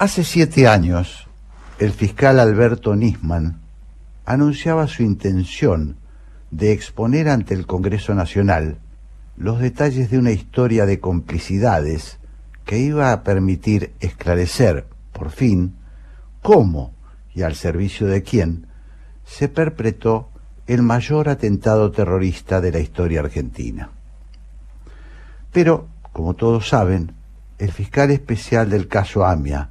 Hace siete años, el fiscal Alberto Nisman anunciaba su intención de exponer ante el Congreso Nacional los detalles de una historia de complicidades que iba a permitir esclarecer, por fin, cómo y al servicio de quién se perpetró el mayor atentado terrorista de la historia argentina. Pero, como todos saben, el fiscal especial del caso AMIA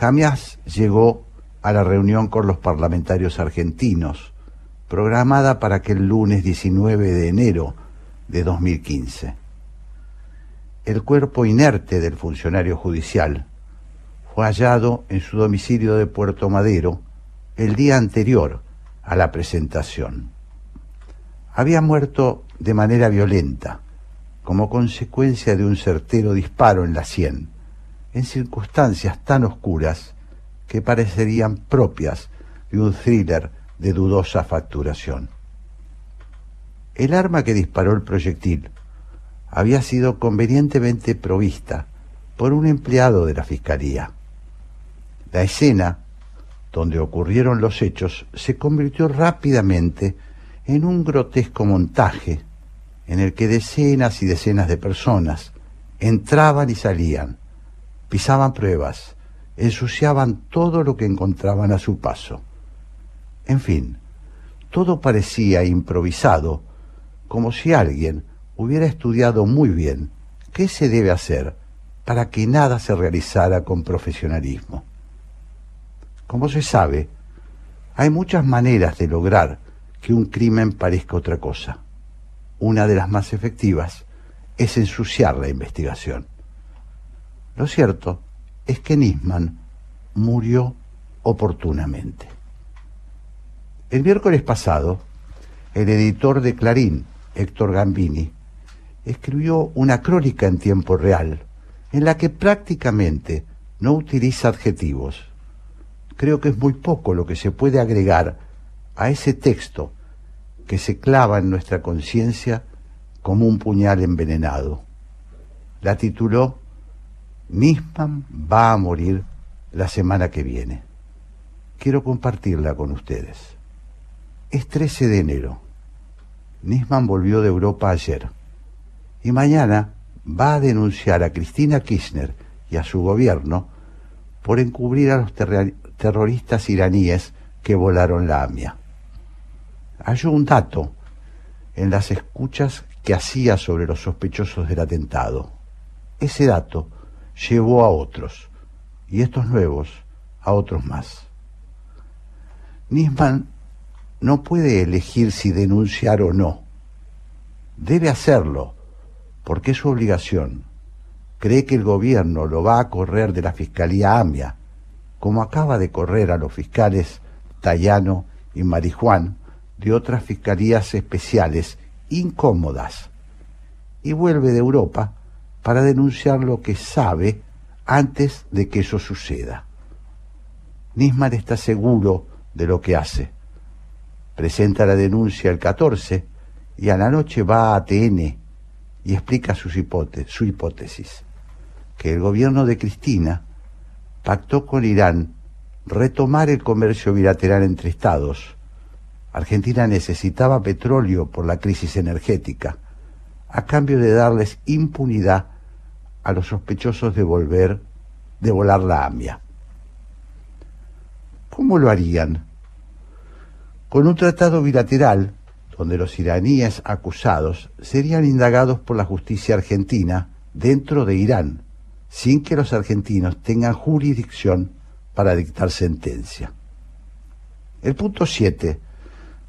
jamás llegó a la reunión con los parlamentarios argentinos, programada para aquel lunes 19 de enero de 2015. El cuerpo inerte del funcionario judicial fue hallado en su domicilio de Puerto Madero el día anterior a la presentación. Había muerto de manera violenta, como consecuencia de un certero disparo en la sien, en circunstancias tan oscuras que parecerían propias de un thriller de dudosa facturación. El arma que disparó el proyectil había sido convenientemente provista por un empleado de la Fiscalía. La escena donde ocurrieron los hechos se convirtió rápidamente en un grotesco montaje en el que decenas y decenas de personas entraban y salían, pisaban pruebas, ensuciaban todo lo que encontraban a su paso. En fin, todo parecía improvisado, como si alguien hubiera estudiado muy bien qué se debe hacer para que nada se realizara con profesionalismo. Como se sabe, hay muchas maneras de lograr que un crimen parezca otra cosa. Una de las más efectivas es ensuciar la investigación. Lo cierto es que Nisman murió oportunamente. El miércoles pasado, el editor de Clarín, Héctor Gambini, escribió una crónica en tiempo real en la que prácticamente no utiliza adjetivos creo que es muy poco lo que se puede agregar a ese texto que se clava en nuestra conciencia como un puñal envenenado. La tituló Nisman va a morir la semana que viene. Quiero compartirla con ustedes. Es 13 de enero. Nisman volvió de Europa ayer y mañana va a denunciar a Cristina Kirchner y a su gobierno por encubrir a los terroristas iraníes que volaron la AMIA. Hay un dato en las escuchas que hacía sobre los sospechosos del atentado. Ese dato llevó a otros, y estos nuevos a otros más. Nisman no puede elegir si denunciar o no. Debe hacerlo, porque es su obligación. Cree que el gobierno lo va a correr de la Fiscalía AMIA como acaba de correr a los fiscales Tayano y Marijuán de otras fiscalías especiales incómodas, y vuelve de Europa para denunciar lo que sabe antes de que eso suceda. Nisman está seguro de lo que hace. Presenta la denuncia el 14 y a la noche va a ATN y explica su hipótesis, que el gobierno de Cristina pactó con Irán retomar el comercio bilateral entre estados. Argentina necesitaba petróleo por la crisis energética, a cambio de darles impunidad a los sospechosos de volver, de volar la AMIA. ¿Cómo lo harían? Con un tratado bilateral donde los iraníes acusados serían indagados por la justicia argentina dentro de Irán sin que los argentinos tengan jurisdicción para dictar sentencia. El punto 7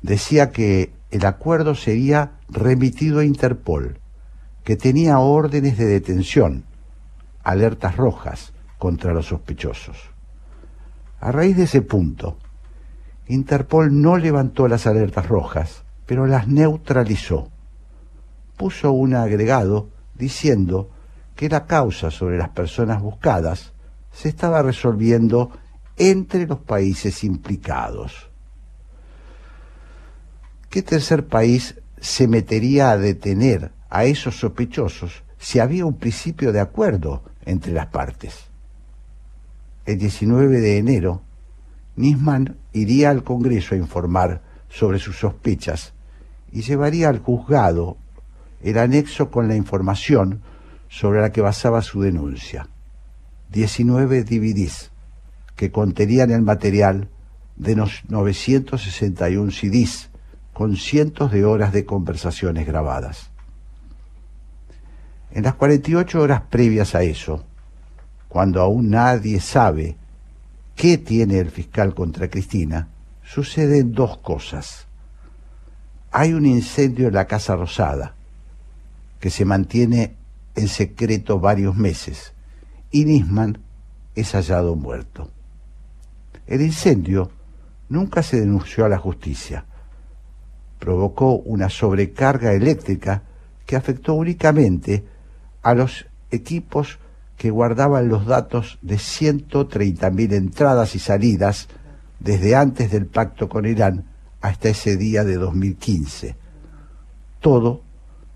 decía que el acuerdo sería remitido a Interpol, que tenía órdenes de detención, alertas rojas contra los sospechosos. A raíz de ese punto, Interpol no levantó las alertas rojas, pero las neutralizó. Puso un agregado diciendo que la causa sobre las personas buscadas se estaba resolviendo entre los países implicados. ¿Qué tercer país se metería a detener a esos sospechosos si había un principio de acuerdo entre las partes? el 19 de enero, Nisman iría al Congreso a informar sobre sus sospechas y llevaría al juzgado el anexo con la información sobre la que basaba su denuncia. 19 DVDs que contenían el material de los 961 CDs con cientos de horas de conversaciones grabadas. En las 48 horas previas a eso, cuando aún nadie sabe qué tiene el fiscal contra Cristina, suceden dos cosas. Hay un incendio en la Casa Rosada, que se mantiene en secreto varios meses, y Nisman es hallado muerto. El incendio nunca se denunció a la justicia. Provocó una sobrecarga eléctrica que afectó únicamente a los equipos que guardaban los datos de 130.000 entradas y salidas desde antes del pacto con Irán hasta ese día de 2015. Todo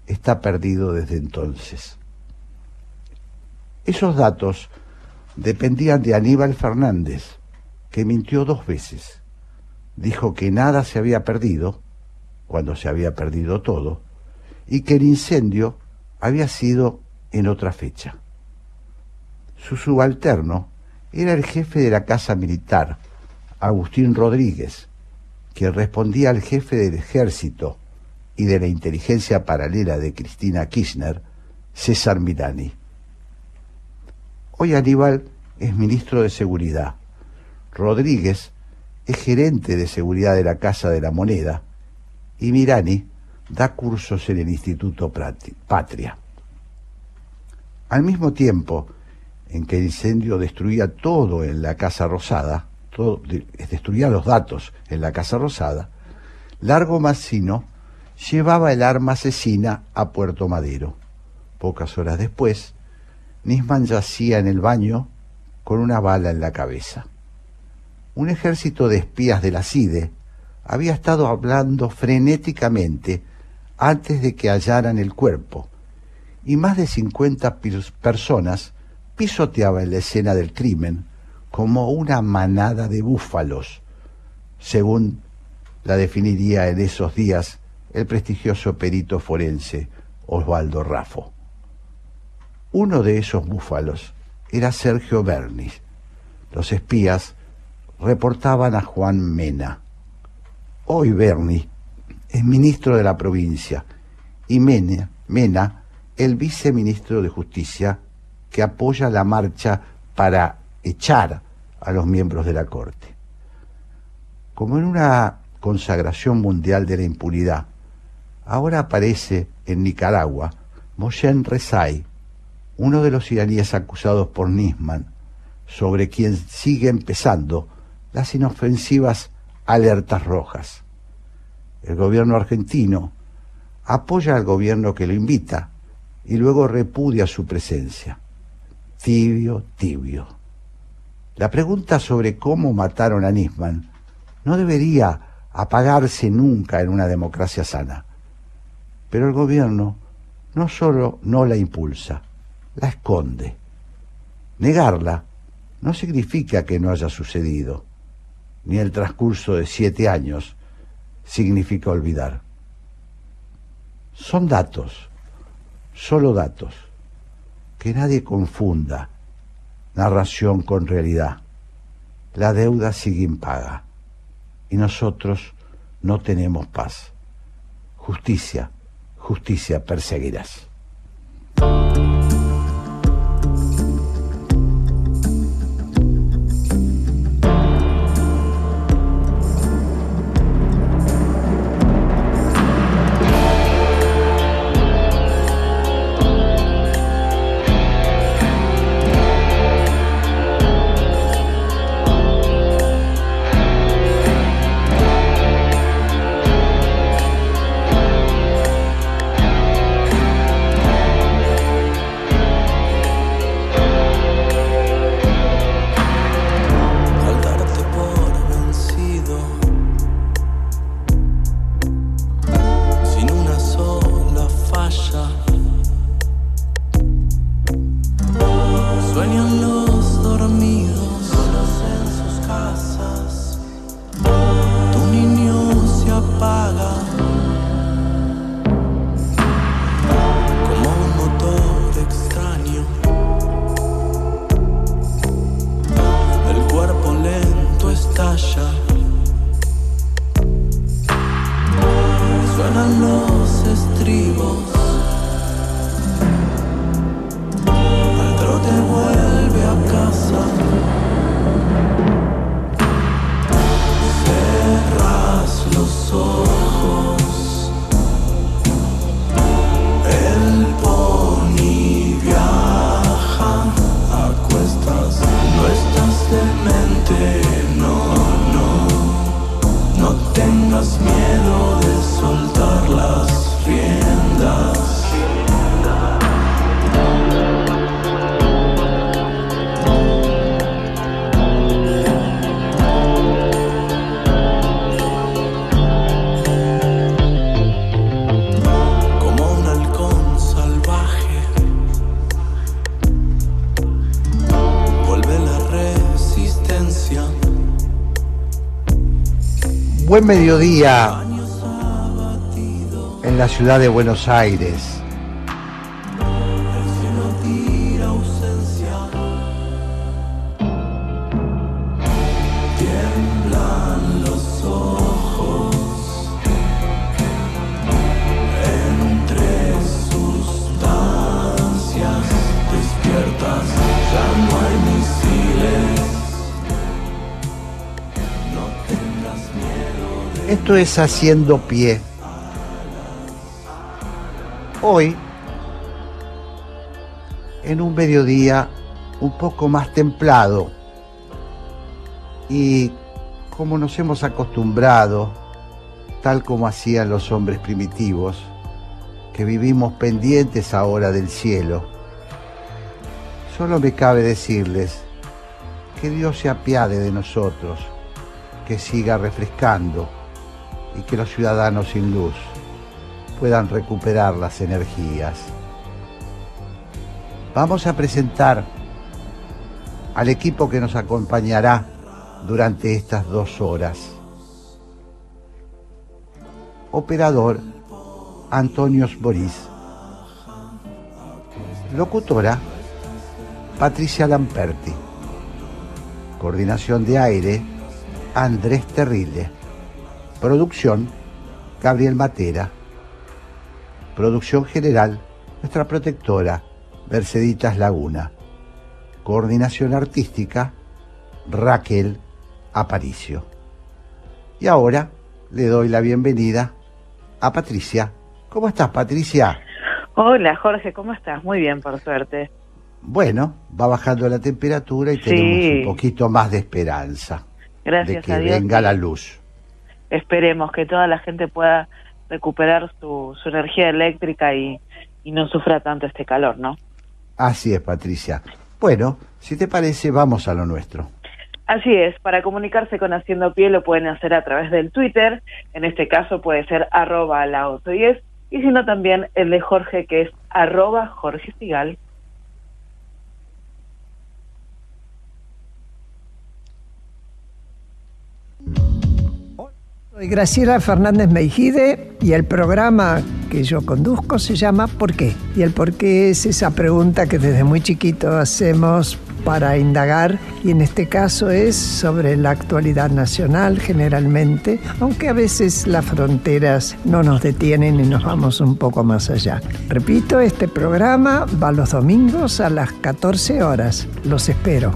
está perdido desde entonces. Esos datos dependían de Aníbal Fernández, que mintió dos veces. Dijo que nada se había perdido, cuando se había perdido todo, y que el incendio había sido en otra fecha. Su subalterno era el jefe de la Casa Militar, Agustín Rodríguez, que respondía al jefe del ejército y de la inteligencia paralela de Cristina Kirchner, César Milani. Hoy Aníbal es ministro de Seguridad. Rodríguez es gerente de seguridad de la Casa de la Moneda y Mirani da cursos en el Instituto Patria. Al mismo tiempo en que el incendio destruía todo en la Casa Rosada, destruía los datos en la Casa Rosada, Largo Massino llevaba el arma asesina a Puerto Madero. Pocas horas después, Nisman yacía en el baño con una bala en la cabeza. Un ejército de espías de la CIDE había estado hablando frenéticamente antes de que hallaran el cuerpo, y más de 50 personas pisoteaban la escena del crimen como una manada de búfalos, según la definiría en esos días el prestigioso perito forense Osvaldo Raffo. Uno de esos búfalos era Sergio Bernis. Los espías reportaban a Juan Mena. Hoy Bernis es ministro de la provincia y Mena, Mena el viceministro de Justicia que apoya la marcha para echar a los miembros de la Corte. Como en una consagración mundial de la impunidad, ahora aparece en Nicaragua Moshen Rezai, uno de los iraníes acusados por Nisman, sobre quien sigue empezando las inofensivas alertas rojas. El gobierno argentino apoya al gobierno que lo invita y luego repudia su presencia. Tibio, tibio. La pregunta sobre cómo mataron a Nisman no debería apagarse nunca en una democracia sana. Pero el gobierno no solo no la impulsa, la esconde. Negarla no significa que no haya sucedido, ni el transcurso de siete años significa olvidar. Son datos, solo datos, que nadie confunda narración con realidad. La deuda sigue impaga y nosotros no tenemos paz. Justicia, justicia perseguirás. Mediodía en la ciudad de Buenos Aires. Es haciendo pie. Hoy, en un mediodía un poco más templado y como nos hemos acostumbrado, tal como hacían los hombres primitivos, que vivimos pendientes ahora del cielo, solo me cabe decirles que Dios se apiade de nosotros, que siga refrescando y que los ciudadanos sin luz puedan recuperar las energías. Vamos a presentar al equipo que nos acompañará durante estas dos horas. Operador Antonio Boris. Locutora Patricia Lamperti. Coordinación de aire Andrés Terrile. Producción, Gabriel Matera. Producción general, nuestra protectora, Merceditas Laguna. Coordinación artística, Raquel Aparicio. Y ahora le doy la bienvenida a Patricia. ¿Cómo estás, Patricia? Hola, Jorge, ¿cómo estás? Muy bien, por suerte. Bueno, va bajando la temperatura y tenemos un poquito más de esperanza Gracias de que venga la luz esperemos que toda la gente pueda recuperar su, energía eléctrica y, y no sufra tanto este calor, ¿no? Así es, Patricia. Bueno, si te parece, vamos a lo nuestro. Así es, para comunicarse con Haciendo Pie lo pueden hacer a través del Twitter, en este caso puede ser arroba la y si no también el de Jorge que es arroba Jorge Sigal. Soy Graciela Fernández Meijide y el programa que yo conduzco se llama ¿Por qué? Y el por qué es esa pregunta que desde muy chiquito hacemos para indagar y en este caso es sobre la actualidad nacional generalmente, aunque a veces las fronteras no nos detienen y nos vamos un poco más allá. Repito, este programa va los domingos a las 14 horas. Los espero.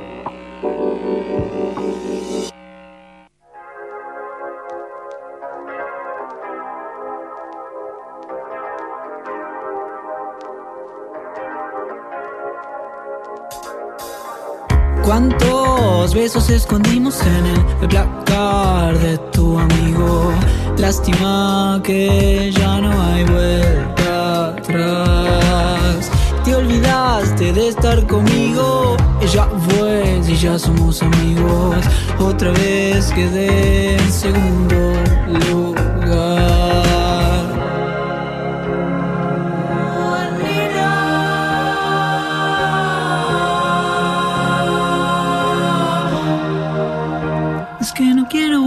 Besos escondimos en el placar de tu amigo? Lástima que ya no hay vuelta atrás. Te olvidaste de estar conmigo, ella fue, si ya somos amigos. Otra vez quedé en segundo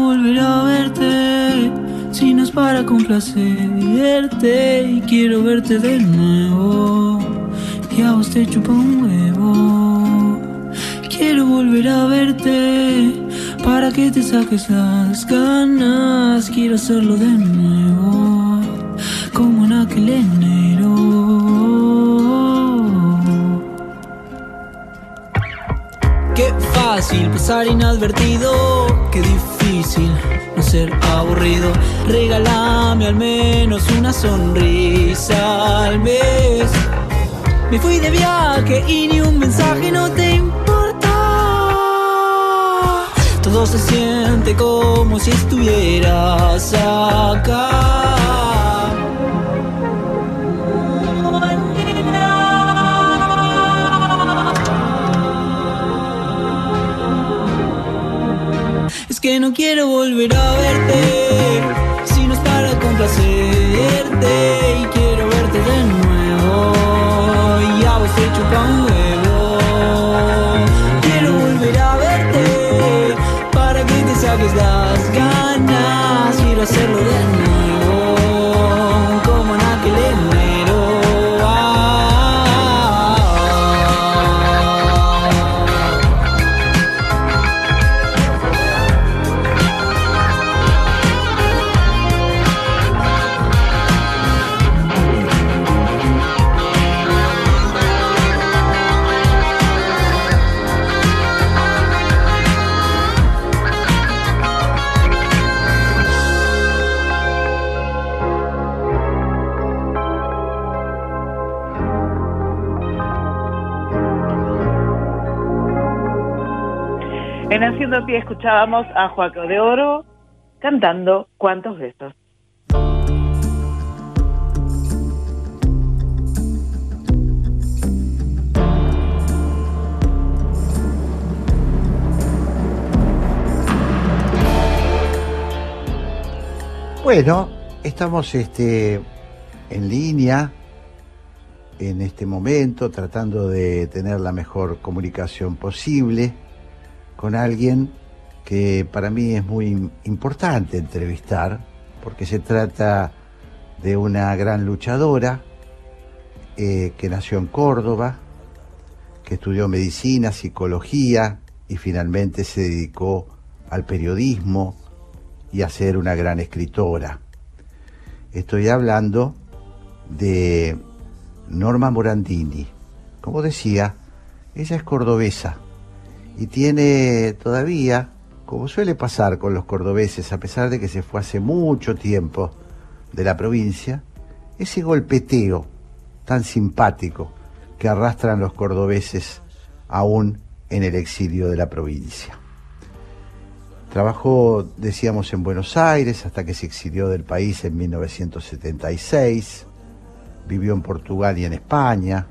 Quiero volver a verte. Si no es para complacerte y quiero verte de nuevo. Y a vos te chupa un huevo. Quiero volver a verte para que te saques las ganas. Quiero hacerlo de nuevo como en aquel enero Qué fácil pasar inadvertido, qué difícil no ser aburrido. Regálame al menos una sonrisa al mes. Me fui de viaje y ni un mensaje no te importa. Todo se siente como si estuvieras acá. Que no quiero volver a verte, si no es para complacerte y quiero verte de nuevo. Y a vos te chupa En Haciendo Pie escuchábamos a Joaco de Oro cantando Cuántos besos. Bueno, estamos este, en línea en este momento tratando de tener la mejor comunicación posible con alguien que para mí es muy importante entrevistar porque se trata de una gran luchadora eh, que nació en Córdoba, que estudió medicina, psicología y finalmente se dedicó al periodismo y a ser una gran escritora. Estoy hablando de Norma Morandini. Como decía, ella es cordobesa y tiene todavía, como suele pasar con los cordobeses, a pesar de que se fue hace mucho tiempo de la provincia, ese golpeteo tan simpático que arrastran los cordobeses aún en el exilio de la provincia. Trabajó, decíamos, en Buenos Aires hasta que se exilió del país en 1976, vivió en Portugal y en España,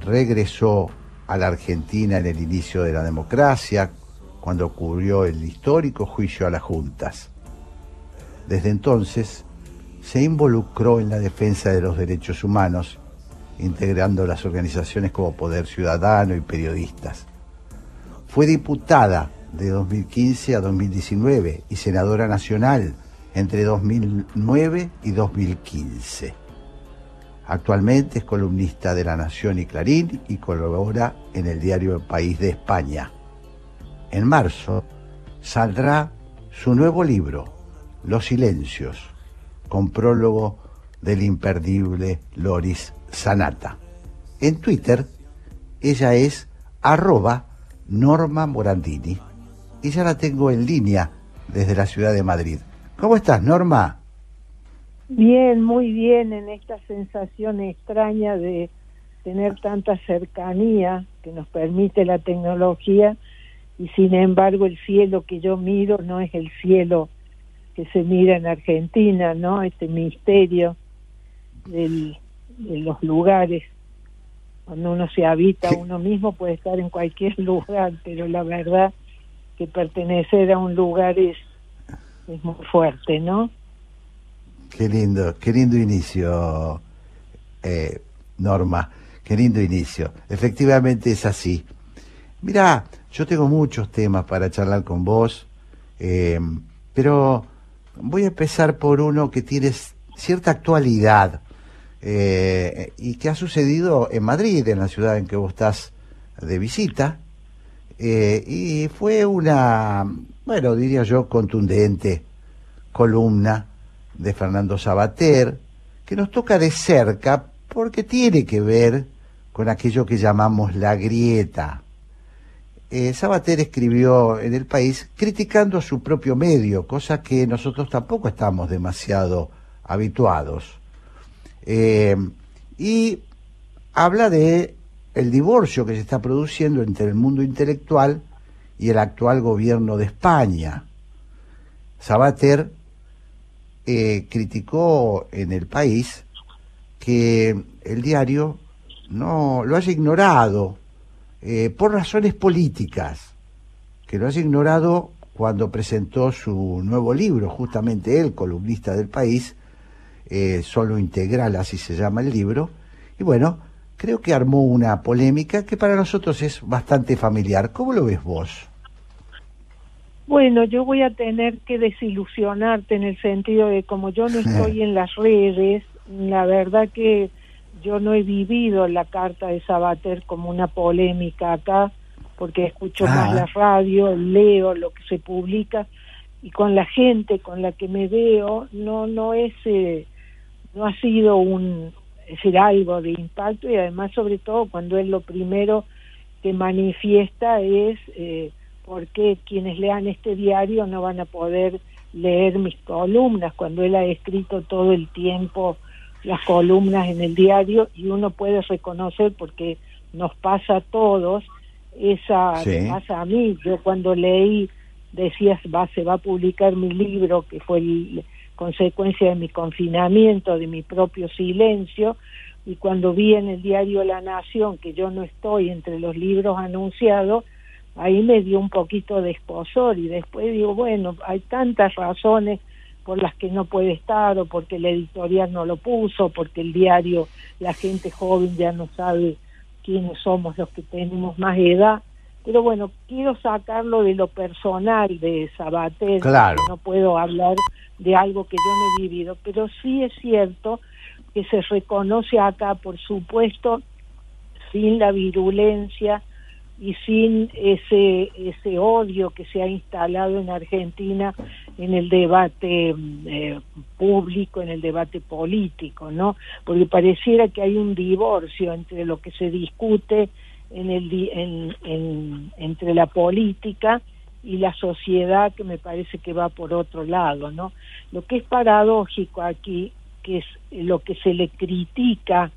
regresó a la Argentina en el inicio de la democracia, cuando ocurrió el histórico juicio a las juntas. Desde entonces se involucró en la defensa de los derechos humanos, integrando las organizaciones como Poder Ciudadano y periodistas. Fue diputada de 2015 a 2019 y senadora nacional entre 2009 y 2015. Actualmente es columnista de La Nación y Clarín y colabora en el diario El País de España. En marzo saldrá su nuevo libro, Los Silencios, con prólogo del imperdible Loris Sanata. En Twitter, ella es arroba Norma Morandini y ya la tengo en línea desde la ciudad de Madrid. ¿Cómo estás, Norma? Bien, muy bien en esta sensación extraña de tener tanta cercanía que nos permite la tecnología y sin embargo el cielo que yo miro no es el cielo que se mira en Argentina, ¿no? Este misterio del, de los lugares. Cuando uno se habita uno mismo puede estar en cualquier lugar, pero la verdad que pertenecer a un lugar es, es muy fuerte, ¿no? Qué lindo, qué lindo inicio, eh, Norma, qué lindo inicio. Efectivamente es así. Mira, yo tengo muchos temas para charlar con vos, eh, pero voy a empezar por uno que tiene cierta actualidad eh, y que ha sucedido en Madrid, en la ciudad en que vos estás de visita, eh, y fue una, bueno, diría yo, contundente columna de Fernando Sabater, que nos toca de cerca porque tiene que ver con aquello que llamamos la grieta. Eh, Sabater escribió en el país criticando a su propio medio, cosa que nosotros tampoco estamos demasiado habituados. Eh, y habla de el divorcio que se está produciendo entre el mundo intelectual y el actual gobierno de España. Sabater eh, criticó en el país que el diario no lo haya ignorado eh, por razones políticas, que lo haya ignorado cuando presentó su nuevo libro, justamente él, columnista del país, eh, solo integral, así se llama el libro, y bueno, creo que armó una polémica que para nosotros es bastante familiar. ¿Cómo lo ves vos? Bueno, yo voy a tener que desilusionarte en el sentido de como yo no estoy en las redes, la verdad que yo no he vivido la carta de Sabater como una polémica acá, porque escucho más la radio, leo lo que se publica y con la gente con la que me veo no no es eh, no ha sido un es decir algo de impacto y además sobre todo cuando él lo primero que manifiesta es eh, por qué quienes lean este diario no van a poder leer mis columnas cuando él ha escrito todo el tiempo las columnas en el diario y uno puede reconocer porque nos pasa a todos esa pasa a mí. Yo cuando leí decías va se va a publicar mi libro que fue el, consecuencia de mi confinamiento de mi propio silencio y cuando vi en el diario La Nación que yo no estoy entre los libros anunciados ahí me dio un poquito de esposor y después digo bueno hay tantas razones por las que no puede estar o porque la editorial no lo puso, porque el diario, la gente joven ya no sabe quiénes somos los que tenemos más edad. Pero bueno, quiero sacarlo de lo personal de Sabater, claro. no puedo hablar de algo que yo no he vivido, pero sí es cierto que se reconoce acá, por supuesto, sin la virulencia y sin ese ese odio que se ha instalado en Argentina en el debate eh, público, en el debate político, ¿no? Porque pareciera que hay un divorcio entre lo que se discute en el en, en, entre la política y la sociedad que me parece que va por otro lado, ¿no? Lo que es paradójico aquí, que es lo que se le critica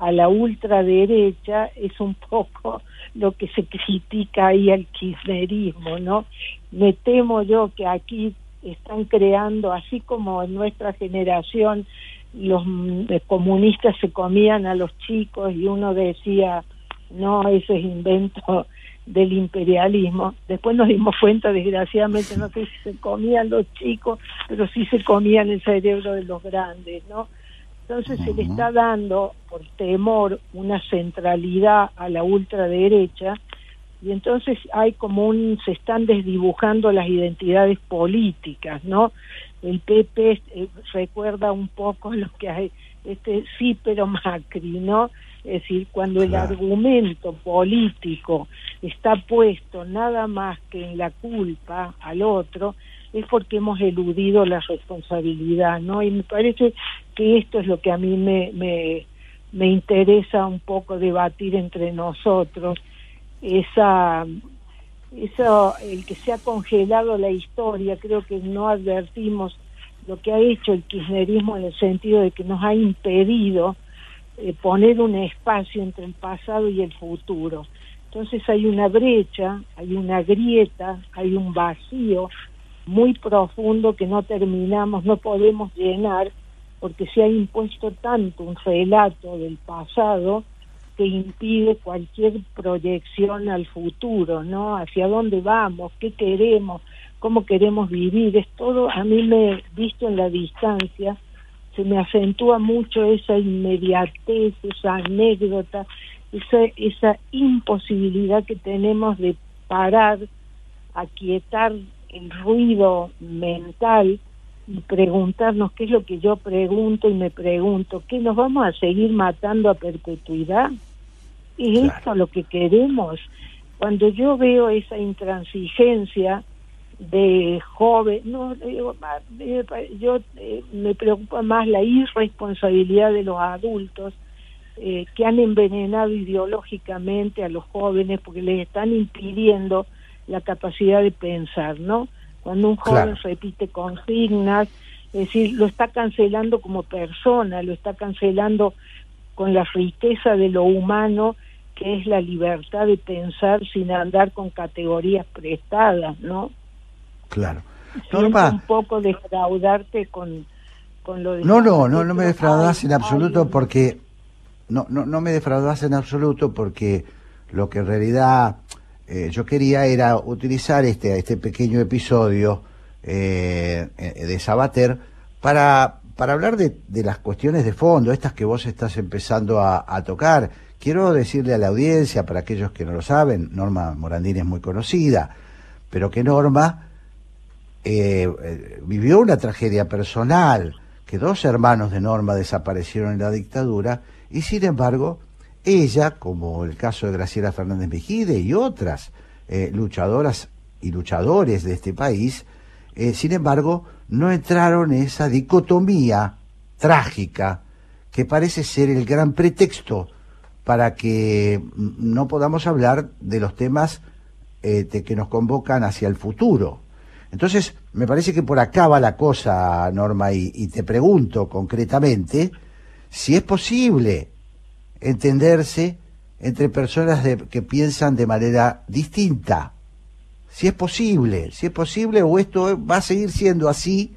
a la ultraderecha es un poco lo que se critica ahí al kirchnerismo, ¿no? Me temo yo que aquí están creando, así como en nuestra generación los comunistas se comían a los chicos y uno decía, no, eso es invento del imperialismo. Después nos dimos cuenta, desgraciadamente, no sé si se comían los chicos, pero sí se comían el cerebro de los grandes, ¿no? Entonces se le está dando, por temor, una centralidad a la ultraderecha y entonces hay como un, se están desdibujando las identidades políticas, ¿no? El PP eh, recuerda un poco lo que hay, este sí, pero Macri, ¿no? Es decir, cuando el argumento político está puesto nada más que en la culpa al otro, es porque hemos eludido la responsabilidad, ¿no? Y me parece que esto es lo que a mí me, me, me interesa un poco debatir entre nosotros, esa, eso, el que se ha congelado la historia, creo que no advertimos lo que ha hecho el kirchnerismo en el sentido de que nos ha impedido eh, poner un espacio entre el pasado y el futuro. Entonces hay una brecha, hay una grieta, hay un vacío muy profundo que no terminamos, no podemos llenar, porque se ha impuesto tanto un relato del pasado que impide cualquier proyección al futuro, ¿no? Hacia dónde vamos, qué queremos, cómo queremos vivir, es todo, a mí me, visto en la distancia, se me acentúa mucho esa inmediatez, esa anécdota, esa, esa imposibilidad que tenemos de parar, aquietar el ruido mental y preguntarnos qué es lo que yo pregunto y me pregunto, ¿qué nos vamos a seguir matando a perpetuidad? ¿Es esto lo que queremos? Cuando yo veo esa intransigencia de joven, no, yo eh, me preocupa más la irresponsabilidad de los adultos eh, que han envenenado ideológicamente a los jóvenes porque les están impidiendo la capacidad de pensar, ¿no? Cuando un joven repite consignas, es decir, lo está cancelando como persona, lo está cancelando con la riqueza de lo humano, que es la libertad de pensar sin andar con categorías prestadas, ¿no? Claro. Norma, un poco defraudarte con, con lo de... No, no, no, no me defraudas en absoluto porque... No, no, no me defraudas en absoluto porque lo que en realidad eh, yo quería era utilizar este, este pequeño episodio eh, eh, de Sabater para, para hablar de, de, las cuestiones de fondo, estas que vos estás empezando a, a, tocar. Quiero decirle a la audiencia, para aquellos que no lo saben, Norma Morandini es muy conocida, pero que Norma vivió una tragedia personal, que dos hermanos de Norma desaparecieron en la dictadura, y sin embargo ella, como el caso de Graciela Fernández Mejide y otras eh, luchadoras y luchadores de este país, eh, sin embargo, no entraron en esa dicotomía trágica que parece ser el gran pretexto para que no podamos hablar de los temas eh, que nos convocan hacia el futuro. Entonces, me parece que por acá va la cosa, Norma, y te pregunto concretamente si es posible entenderse entre personas que piensan de manera distinta. Si es posible, si es posible o esto va a seguir siendo así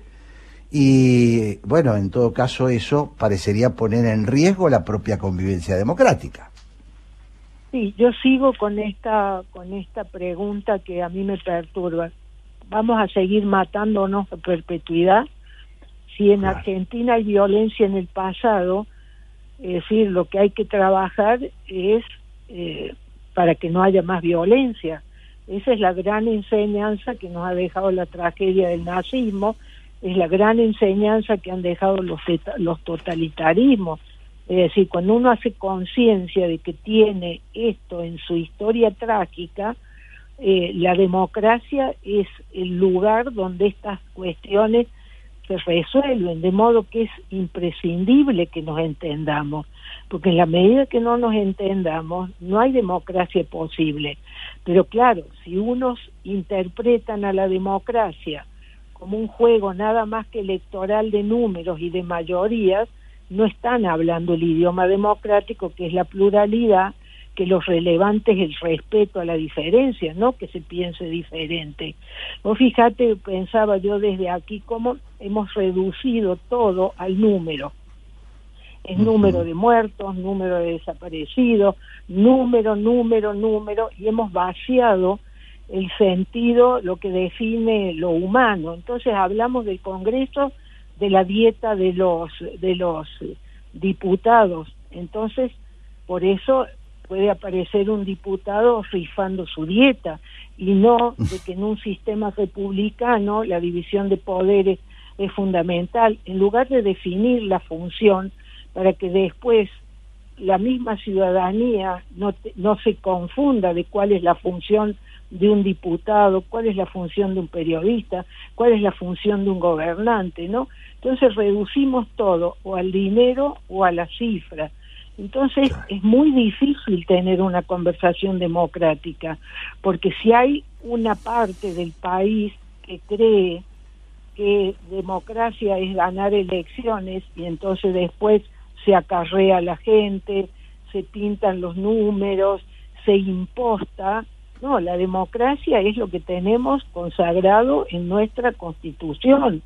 y bueno, en todo caso eso parecería poner en riesgo la propia convivencia democrática. Sí, yo sigo con esta con esta pregunta que a mí me perturba. ¿Vamos a seguir matándonos a perpetuidad? Si en Argentina hay violencia en el pasado, es decir, lo que hay que trabajar es eh, para que no haya más violencia. Esa es la gran enseñanza que nos ha dejado la tragedia del nazismo, es la gran enseñanza que han dejado los, los totalitarismos. Es decir, cuando uno hace conciencia de que tiene esto en su historia trágica, eh, la democracia es el lugar donde estas cuestiones se resuelven, de modo que es imprescindible que nos entendamos, porque en la medida que no nos entendamos, no hay democracia posible. Pero claro, si unos interpretan a la democracia como un juego nada más que electoral de números y de mayorías, no están hablando el idioma democrático, que es la pluralidad, que lo relevante es el respeto a la diferencia, no que se piense diferente. Vos fíjate, pensaba yo desde aquí cómo hemos reducido todo al número. El número de muertos, número de desaparecidos, número, número, número, y hemos vaciado el sentido, lo que define lo humano. Entonces hablamos del Congreso, de la dieta de los, de los diputados. Entonces, por eso puede aparecer un diputado rifando su dieta y no de que en un sistema republicano la división de poderes es fundamental. En lugar de definir la función para que después la misma ciudadanía no, no se confunda de cuál es la función de un diputado, cuál es la función de un periodista, cuál es la función de un gobernante, ¿no? Entonces reducimos todo o al dinero o a la cifra entonces es muy difícil tener una conversación democrática, porque si hay una parte del país que cree que democracia es ganar elecciones y entonces después se acarrea la gente, se pintan los números, se imposta. No, la democracia es lo que tenemos consagrado en nuestra constitución.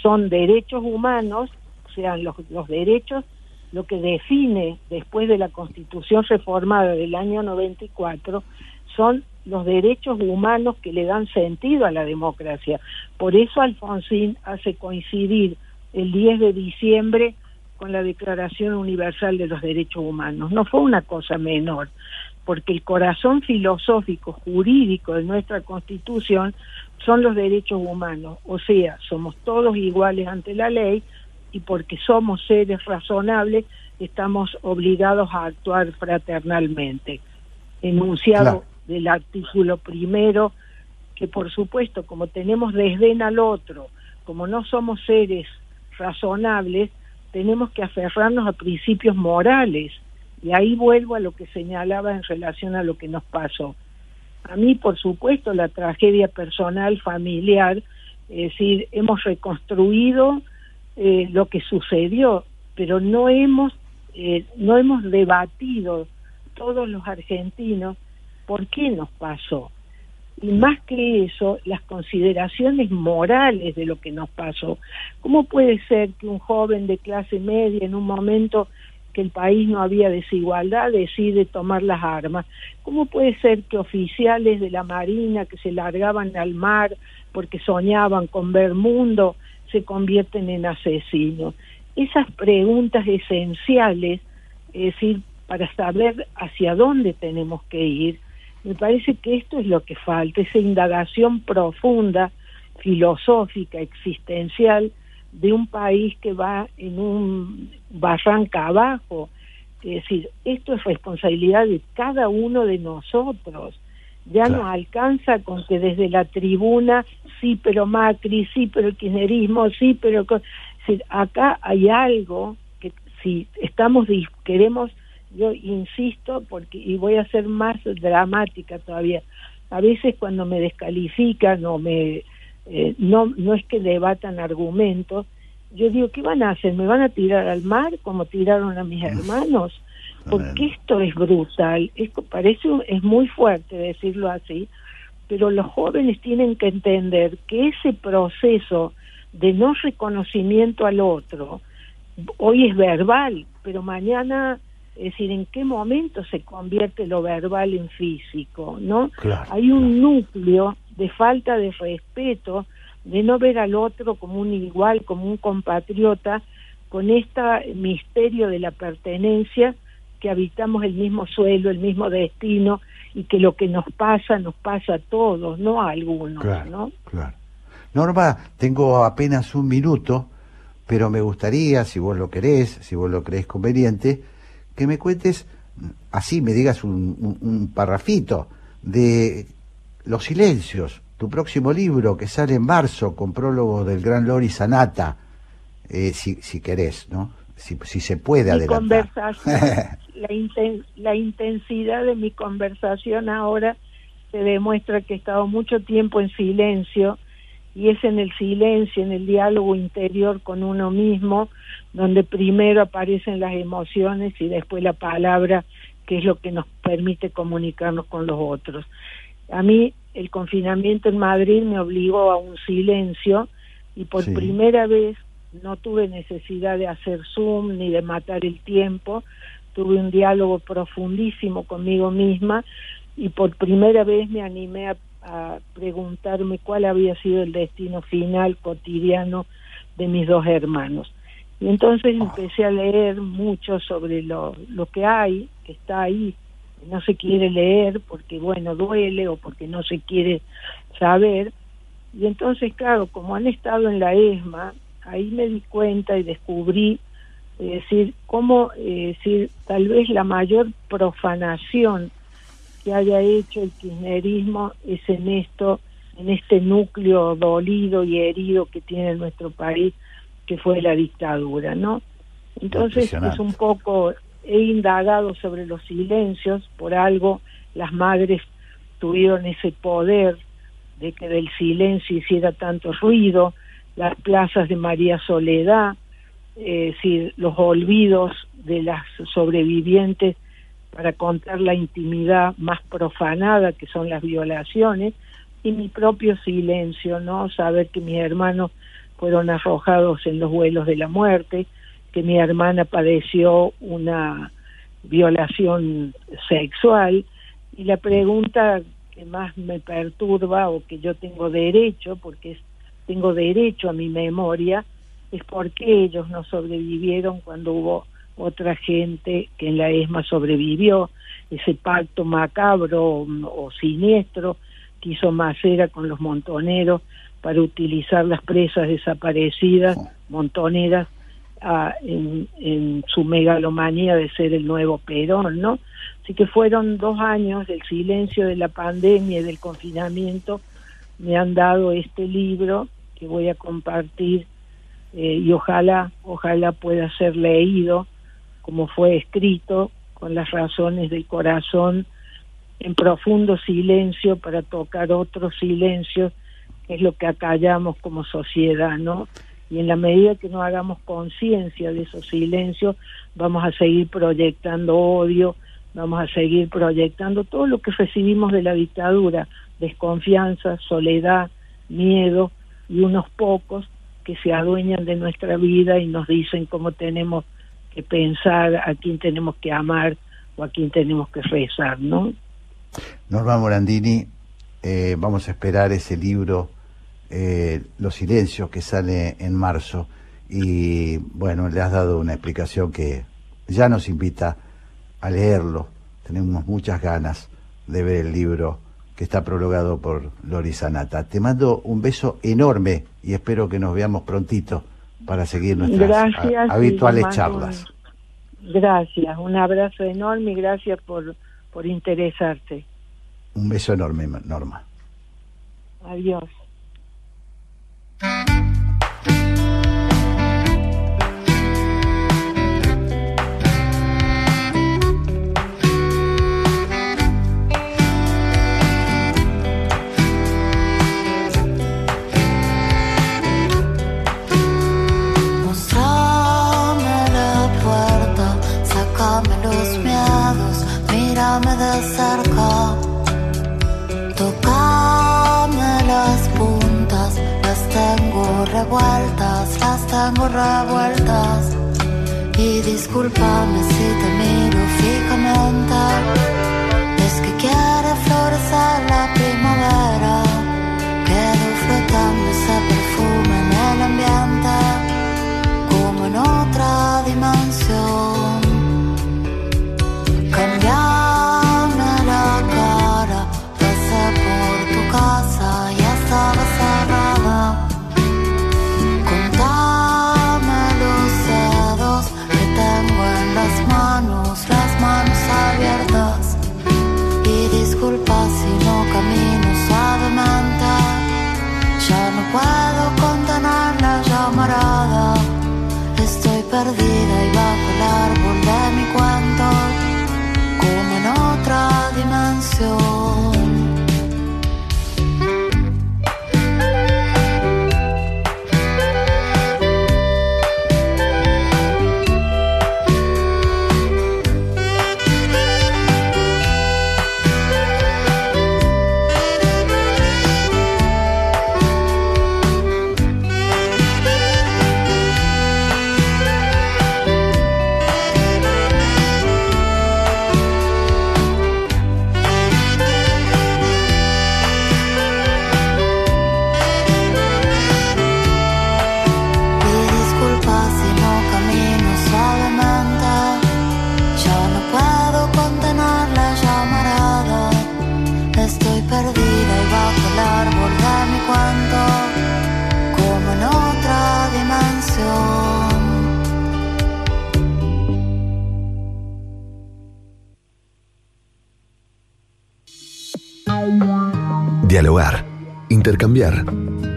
Son derechos humanos, sean los, los derechos lo que define después de la Constitución reformada del año 94 son los derechos humanos que le dan sentido a la democracia. Por eso Alfonsín hace coincidir el 10 de diciembre con la Declaración Universal de los Derechos Humanos. No fue una cosa menor. porque el corazón filosófico, jurídico de nuestra Constitución son los derechos humanos, o sea, somos todos iguales ante la ley y porque somos seres razonables estamos obligados a actuar fraternalmente. Enunciado del artículo primero, que por supuesto, como tenemos desdén al otro, como no somos seres razonables, tenemos que aferrarnos a principios morales. Y ahí vuelvo a lo que señalaba en relación a lo que nos pasó. A mí, por supuesto, la tragedia personal, familiar, es decir, hemos reconstruido eh, lo que sucedió, pero no hemos, eh, no hemos debatido todos los argentinos por qué nos pasó. Y más que eso, las consideraciones morales de lo que nos pasó. ¿Cómo puede ser que un joven de clase media en un momento que el país no había desigualdad, decide tomar las armas. ¿Cómo puede ser que oficiales de la Marina que se largaban al mar porque soñaban con ver mundo se convierten en asesinos? Esas preguntas esenciales, es decir, para saber hacia dónde tenemos que ir, me parece que esto es lo que falta, esa indagación profunda, filosófica, existencial, de un país que va en un barranca abajo. Es decir, esto es responsabilidad de cada uno de nosotros. Ya no alcanza con que desde la tribuna, sí, pero Macri, sí, pero el kirchnerismo, sí, pero... acá hay algo que si estamos, queremos, yo insisto, porque y voy a ser más dramática todavía, a veces cuando me descalifican o me eh, no, no es que debatan argumentos. Yo digo, ¿qué van a hacer? ¿Me van a tirar al mar como tiraron a mis hermanos? Porque esto es brutal. Esto parece, es muy fuerte decirlo así, pero los jóvenes tienen que entender que ese proceso de no reconocimiento al otro, hoy es verbal, pero mañana, es decir, en qué momento se convierte lo verbal en físico, ¿no? Hay un núcleo de falta de respeto, de no ver al otro como un igual, como un compatriota, con este misterio de la pertenencia, que habitamos el mismo suelo, el mismo destino, y que lo que nos pasa, nos pasa a todos, no a algunos, ¿no? Claro. Norma, tengo apenas un minuto, pero me gustaría, si vos lo querés, si vos lo crees conveniente, que me cuentes, así me digas un, un parrafito, de los silencios, tu próximo libro que sale en marzo con prólogo del gran Lori Sanata, eh, si, si querés, ¿no? Si, si se puede mi Conversación, la, la intensidad de mi conversación ahora se demuestra que he estado mucho tiempo en silencio y es en el silencio, en el diálogo interior con uno mismo, donde primero aparecen las emociones y después la palabra, que es lo que nos permite comunicarnos con los otros. A mí el confinamiento en Madrid me obligó a un silencio y por primera vez no tuve necesidad de hacer Zoom ni de matar el tiempo, tuve un diálogo profundísimo conmigo misma y por primera vez me animé a, preguntarme cuál había sido el destino final cotidiano de mis dos hermanos. Y entonces empecé a leer mucho sobre lo, lo que hay, que está ahí no se quiere leer porque, bueno, duele o porque no se quiere saber. Y entonces, claro, como han estado en la ESMA, ahí me di cuenta y descubrí, es decir, cómo, decir, tal vez la mayor profanación que haya hecho el kirchnerismo es en esto, en este núcleo dolido y herido que tiene nuestro país, que fue la dictadura, ¿no? Entonces es un poco he indagado sobre los silencios, por algo las madres tuvieron ese poder de que del silencio hiciera tanto ruido, las plazas de María Soledad, es decir, los olvidos de las sobrevivientes para contar la intimidad más profanada que son las violaciones y mi propio silencio, ¿no? Saber que mis hermanos fueron arrojados en los vuelos de la muerte, que mi hermana padeció una violación sexual y la pregunta que más me perturba o que yo tengo derecho, porque tengo derecho a mi memoria, es por qué ellos no sobrevivieron cuando hubo otra gente que en la ESMA sobrevivió. ese pacto macabro o, siniestro que hizo Macera con los montoneros para utilizar las presas desaparecidas, montoneras, en, en, su megalomanía de ser el nuevo Perón, ¿no? Así que fueron dos años del silencio de la pandemia y del confinamiento, me han dado este libro que voy a compartir eh, y ojalá, ojalá pueda ser leído como fue escrito, con las razones del corazón, en profundo silencio para tocar otros silencios, que es lo que acallamos como sociedad, ¿no? Y en la medida que no hagamos conciencia de esos silencios, vamos a seguir proyectando odio, vamos a seguir proyectando todo lo que recibimos de la dictadura, desconfianza, soledad, miedo y unos pocos que se adueñan de nuestra vida y nos dicen cómo tenemos que pensar, a quién tenemos que amar o a quién tenemos que rezar, ¿no? Norma Morandini, eh, vamos a esperar ese libro, eh, Los Silencios, que sale en marzo. Y bueno, le has dado una explicación que ya nos invita a leerlo. Tenemos muchas ganas de ver el libro que está prologado por Lori Sanata. Te mando un beso enorme y espero que nos veamos prontito para seguir nuestras habituales charlas. gracias, un abrazo enorme y gracias por, por interesarte. Un beso enorme, Norma. Adiós. Las tengo revueltas. Y discúlpame si te miro fijamente. Es que quiere florecer la primavera. Quedo flotando ese perfume en el ambiente,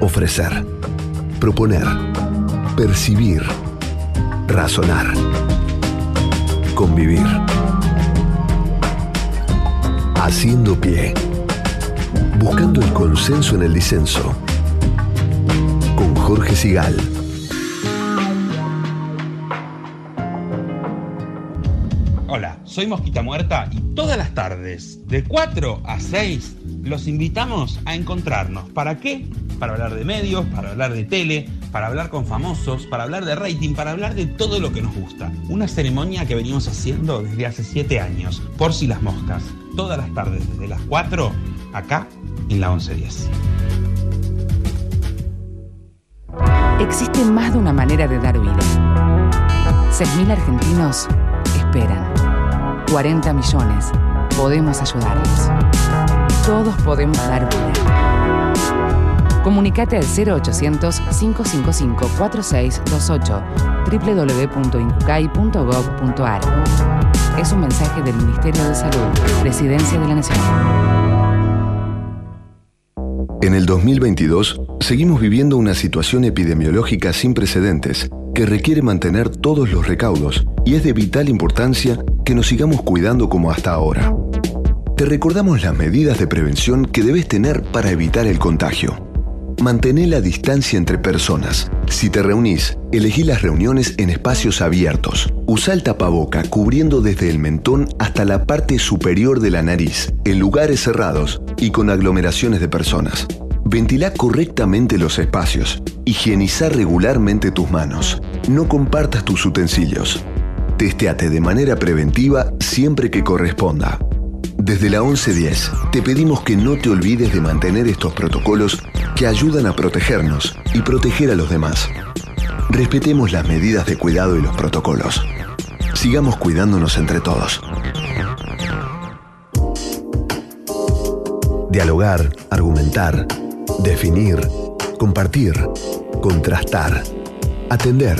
ofrecer, proponer, percibir, razonar, convivir. Haciendo pie, buscando el consenso en el disenso. Con Jorge Sigal. Hola, soy Mosquita Muerta y todas las tardes, de 4 a 6, los invitamos a encontrarnos. ¿Para qué? Para hablar de medios, para hablar de tele, para hablar con famosos, para hablar de rating, para hablar de todo lo que nos gusta. Una ceremonia que venimos haciendo desde hace 7 años, por si las moscas, todas las tardes desde las 4, acá en la 1110. Existe más de una manera de dar vida. 6.000 argentinos esperan. 40 millones podemos ayudarles. Todos podemos dar vida. Comunicate al 0800-555-4628 www.incucay.gov.ar. Es un mensaje del Ministerio de Salud, Presidencia de la Nación. En el 2022, seguimos viviendo una situación epidemiológica sin precedentes que requiere mantener todos los recaudos y es de vital importancia que nos sigamos cuidando como hasta ahora. Te recordamos las medidas de prevención que debes tener para evitar el contagio. Mantén la distancia entre personas. Si te reunís, elegí las reuniones en espacios abiertos. Usa el tapaboca cubriendo desde el mentón hasta la parte superior de la nariz, en lugares cerrados y con aglomeraciones de personas. Ventila correctamente los espacios. Higieniza regularmente tus manos. No compartas tus utensilios. Testeate de manera preventiva siempre que corresponda. Desde la 1110 te pedimos que no te olvides de mantener estos protocolos que ayudan a protegernos y proteger a los demás. Respetemos las medidas de cuidado y los protocolos. Sigamos cuidándonos entre todos. Dialogar, argumentar, definir, compartir, contrastar, atender,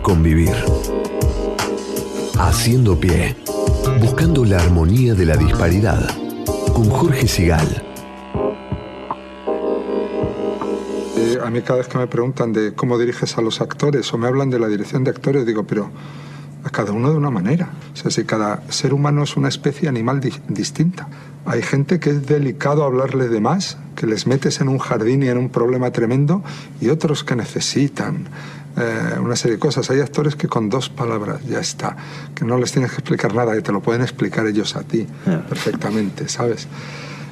convivir. Haciendo pie, buscando la armonía de la disparidad, con Jorge Sigal. Eh, a mí cada vez que me preguntan de cómo diriges a los actores o me hablan de la dirección de actores, digo, pero a cada uno de una manera. O sea, si cada ser humano es una especie animal di- distinta. Hay gente que es delicado hablarle de más, que les metes en un jardín y en un problema tremendo, y otros que necesitan eh, una serie de cosas. Hay actores que con dos palabras ya está, que no les tienes que explicar nada, que te lo pueden explicar ellos a ti perfectamente, ¿sabes?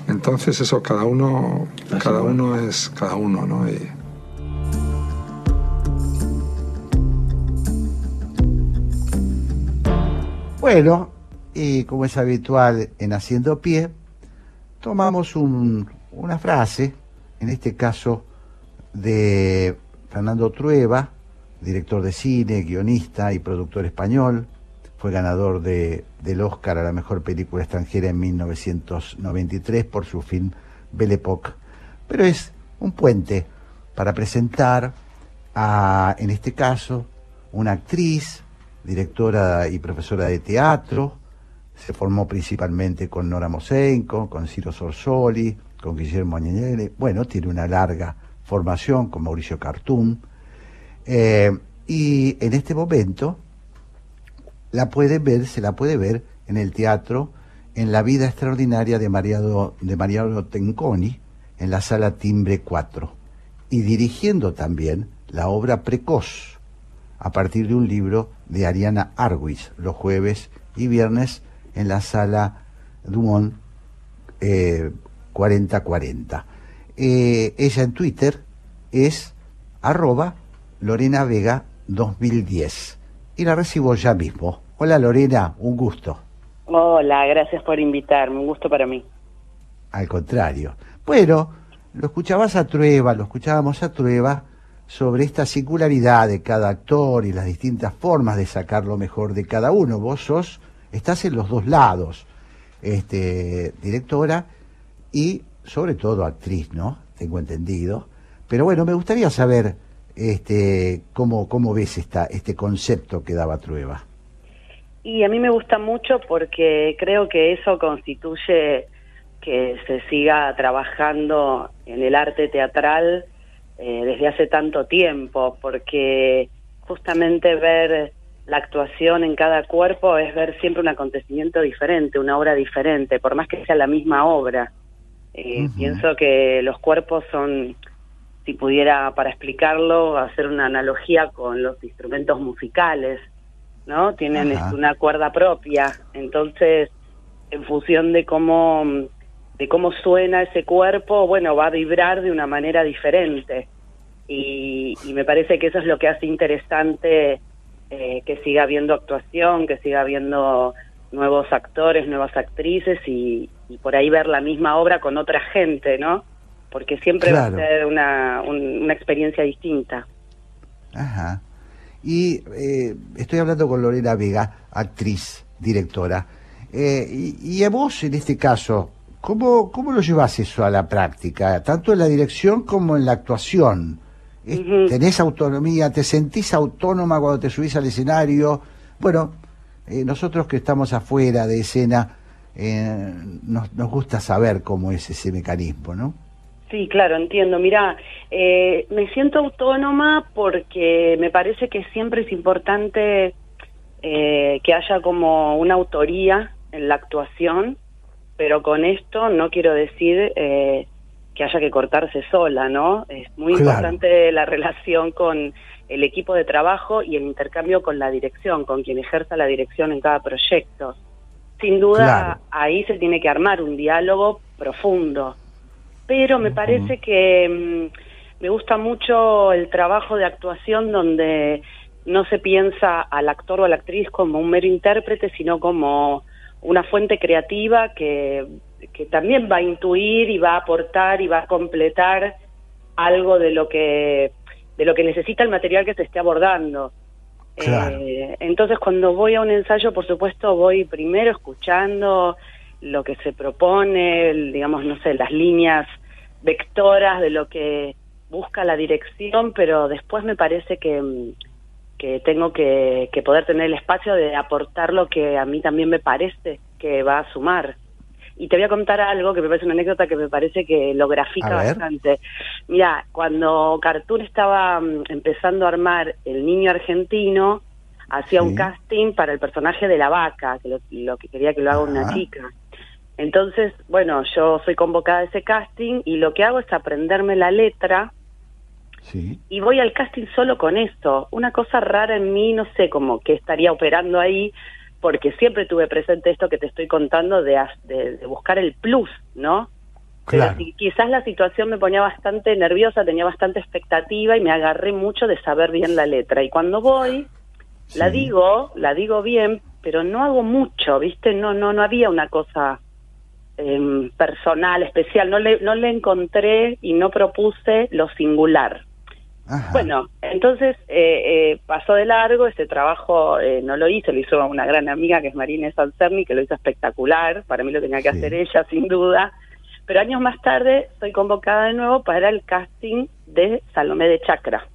Entonces eso, cada uno, cada uno es cada uno, ¿no? Y- Bueno, y como es habitual en Haciendo Pie, tomamos un- una frase, en este caso de Fernando Trueba, director de cine, guionista y productor español. Fue ganador de- del Oscar a la mejor película extranjera en 1993 por su film Belle Époque. Pero es un puente para presentar a, en este caso, una actriz, directora y profesora de teatro. Se formó principalmente con Nora Mosenko, con Ciro Sorsoli, con Guillermo Agnelli. Bueno, tiene una larga formación con Mauricio Cartún. Eh, y en este momento la puede ver, se la puede ver en el teatro, en la vida extraordinaria de Mariano, de Tenconi, en la sala Timbre 4, y dirigiendo también la obra Precoz, a partir de un libro de Ariana Arwis, los jueves y viernes en la sala Dumont eh, 4040. Eh, ella en Twitter es arroba Lorena Vega 2010 y la recibo ya mismo. Hola Lorena, un gusto. Hola, gracias por invitarme, un gusto para mí. Al contrario. Bueno, lo escuchabas a Trueba, lo escuchábamos a Trueba sobre esta singularidad de cada actor y las distintas formas de sacar lo mejor de cada uno. Vos sos, estás en los dos lados, este, directora y sobre todo actriz, ¿no? Tengo entendido. Pero bueno, me gustaría saber este, cómo, cómo ves esta, este concepto que daba Trueba. Y a mí me gusta mucho porque creo que eso constituye que se siga trabajando en el arte teatral eh, desde hace tanto tiempo, porque justamente ver la actuación en cada cuerpo es ver siempre un acontecimiento diferente, una obra diferente, por más que sea la misma obra. Eh. Pienso que los cuerpos son, si pudiera para explicarlo, hacer una analogía con los instrumentos musicales, ¿no? Tienen Ajá. una cuerda propia, entonces en función de cómo de cómo suena ese cuerpo, bueno, va a vibrar de una manera diferente. Y, y me parece que eso es lo que hace interesante eh, que siga habiendo actuación, que siga habiendo nuevos actores, nuevas actrices y, y por ahí ver la misma obra con otra gente, ¿no? Porque siempre Claro. va a ser una, un- una experiencia distinta. Ajá. Y eh, estoy hablando con Lorena Vega, actriz, directora. Eh, y, y a vos, en este caso, ¿cómo, ¿cómo lo llevas eso a la práctica? Tanto en la dirección como en la actuación. Es- ¿Tenés autonomía? ¿Te sentís autónoma cuando te subís al escenario? Bueno, eh, nosotros que estamos afuera de escena, eh, nos, nos gusta saber cómo es ese mecanismo, ¿no? Sí, claro, entiendo. Mira, eh, me siento autónoma porque me parece que siempre es importante eh, que haya como una autoría en la actuación, pero con esto no quiero decir eh, que haya que cortarse sola, ¿no? Es muy Claro. importante la relación con el equipo de trabajo y el intercambio con la dirección, con quien ejerza la dirección en cada proyecto. Sin duda, Claro. ahí se tiene que armar un diálogo profundo. Pero me parece que mm, me gusta mucho el trabajo de actuación donde no se piensa al actor o a la actriz como un mero intérprete, sino como una fuente creativa que, que también va a intuir y va a aportar y va a completar algo de lo que de lo que necesita el material que se esté abordando. Claro. Eh, entonces, cuando voy a un ensayo, por supuesto, voy primero escuchando lo que se propone, digamos, no sé, las líneas vectoras de lo que busca la dirección, pero después me parece que, mm, que tengo que, que poder tener el espacio de aportar lo que a mí también me parece que va a sumar. Y te voy a contar algo que me parece una anécdota que me parece que lo grafica bastante. Mira, cuando Cartoon estaba mm, empezando a armar El Niño Argentino, hacía un casting para el personaje de la vaca, que lo, lo que quería que lo haga una chica. Entonces, bueno, yo soy convocada a ese casting y lo que hago es aprenderme la letra Sí. y voy al casting solo con eso. Una cosa rara en mí, no sé cómo que estaría operando ahí, porque siempre tuve presente esto que te estoy contando de, de, de buscar el plus, ¿no? Claro. Pero quizás la situación me ponía bastante nerviosa, tenía bastante expectativa y me agarré mucho de saber bien la letra. Y cuando voy, la digo, la digo bien, pero no hago mucho, ¿viste? No, no, no había una cosa em, personal, especial. No le, no le encontré y no propuse lo singular. Bueno, entonces eh, eh, pasó de largo, ese trabajo eh, no lo hice, lo hizo una gran amiga que es Marina Sancerni, que lo hizo espectacular, para mí lo tenía que hacer ella sin duda, pero años más tarde soy convocada de nuevo para el casting de Salomé de Chacra.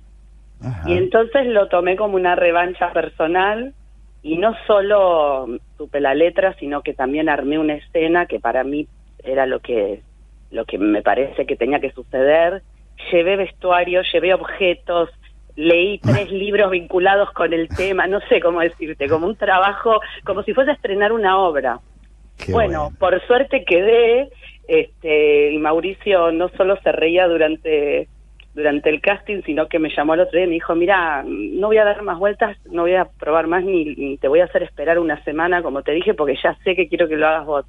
Y entonces lo tomé como una revancha personal y no solo supe la letra, sino que también armé una escena que para mí era lo que lo que me parece que tenía que suceder. Llevé vestuario, llevé objetos, leí tres libros vinculados con el tema, no sé cómo decirte, como un trabajo, como si fuese a estrenar una obra. bueno, por suerte quedé, este, y Mauricio no solo se reía durante durante el casting, sino que me llamó el otro día y me dijo, mira, no voy a dar más vueltas, no voy a probar más ni, ni te voy a hacer esperar una semana, como te dije, porque ya sé que quiero que lo hagas vos.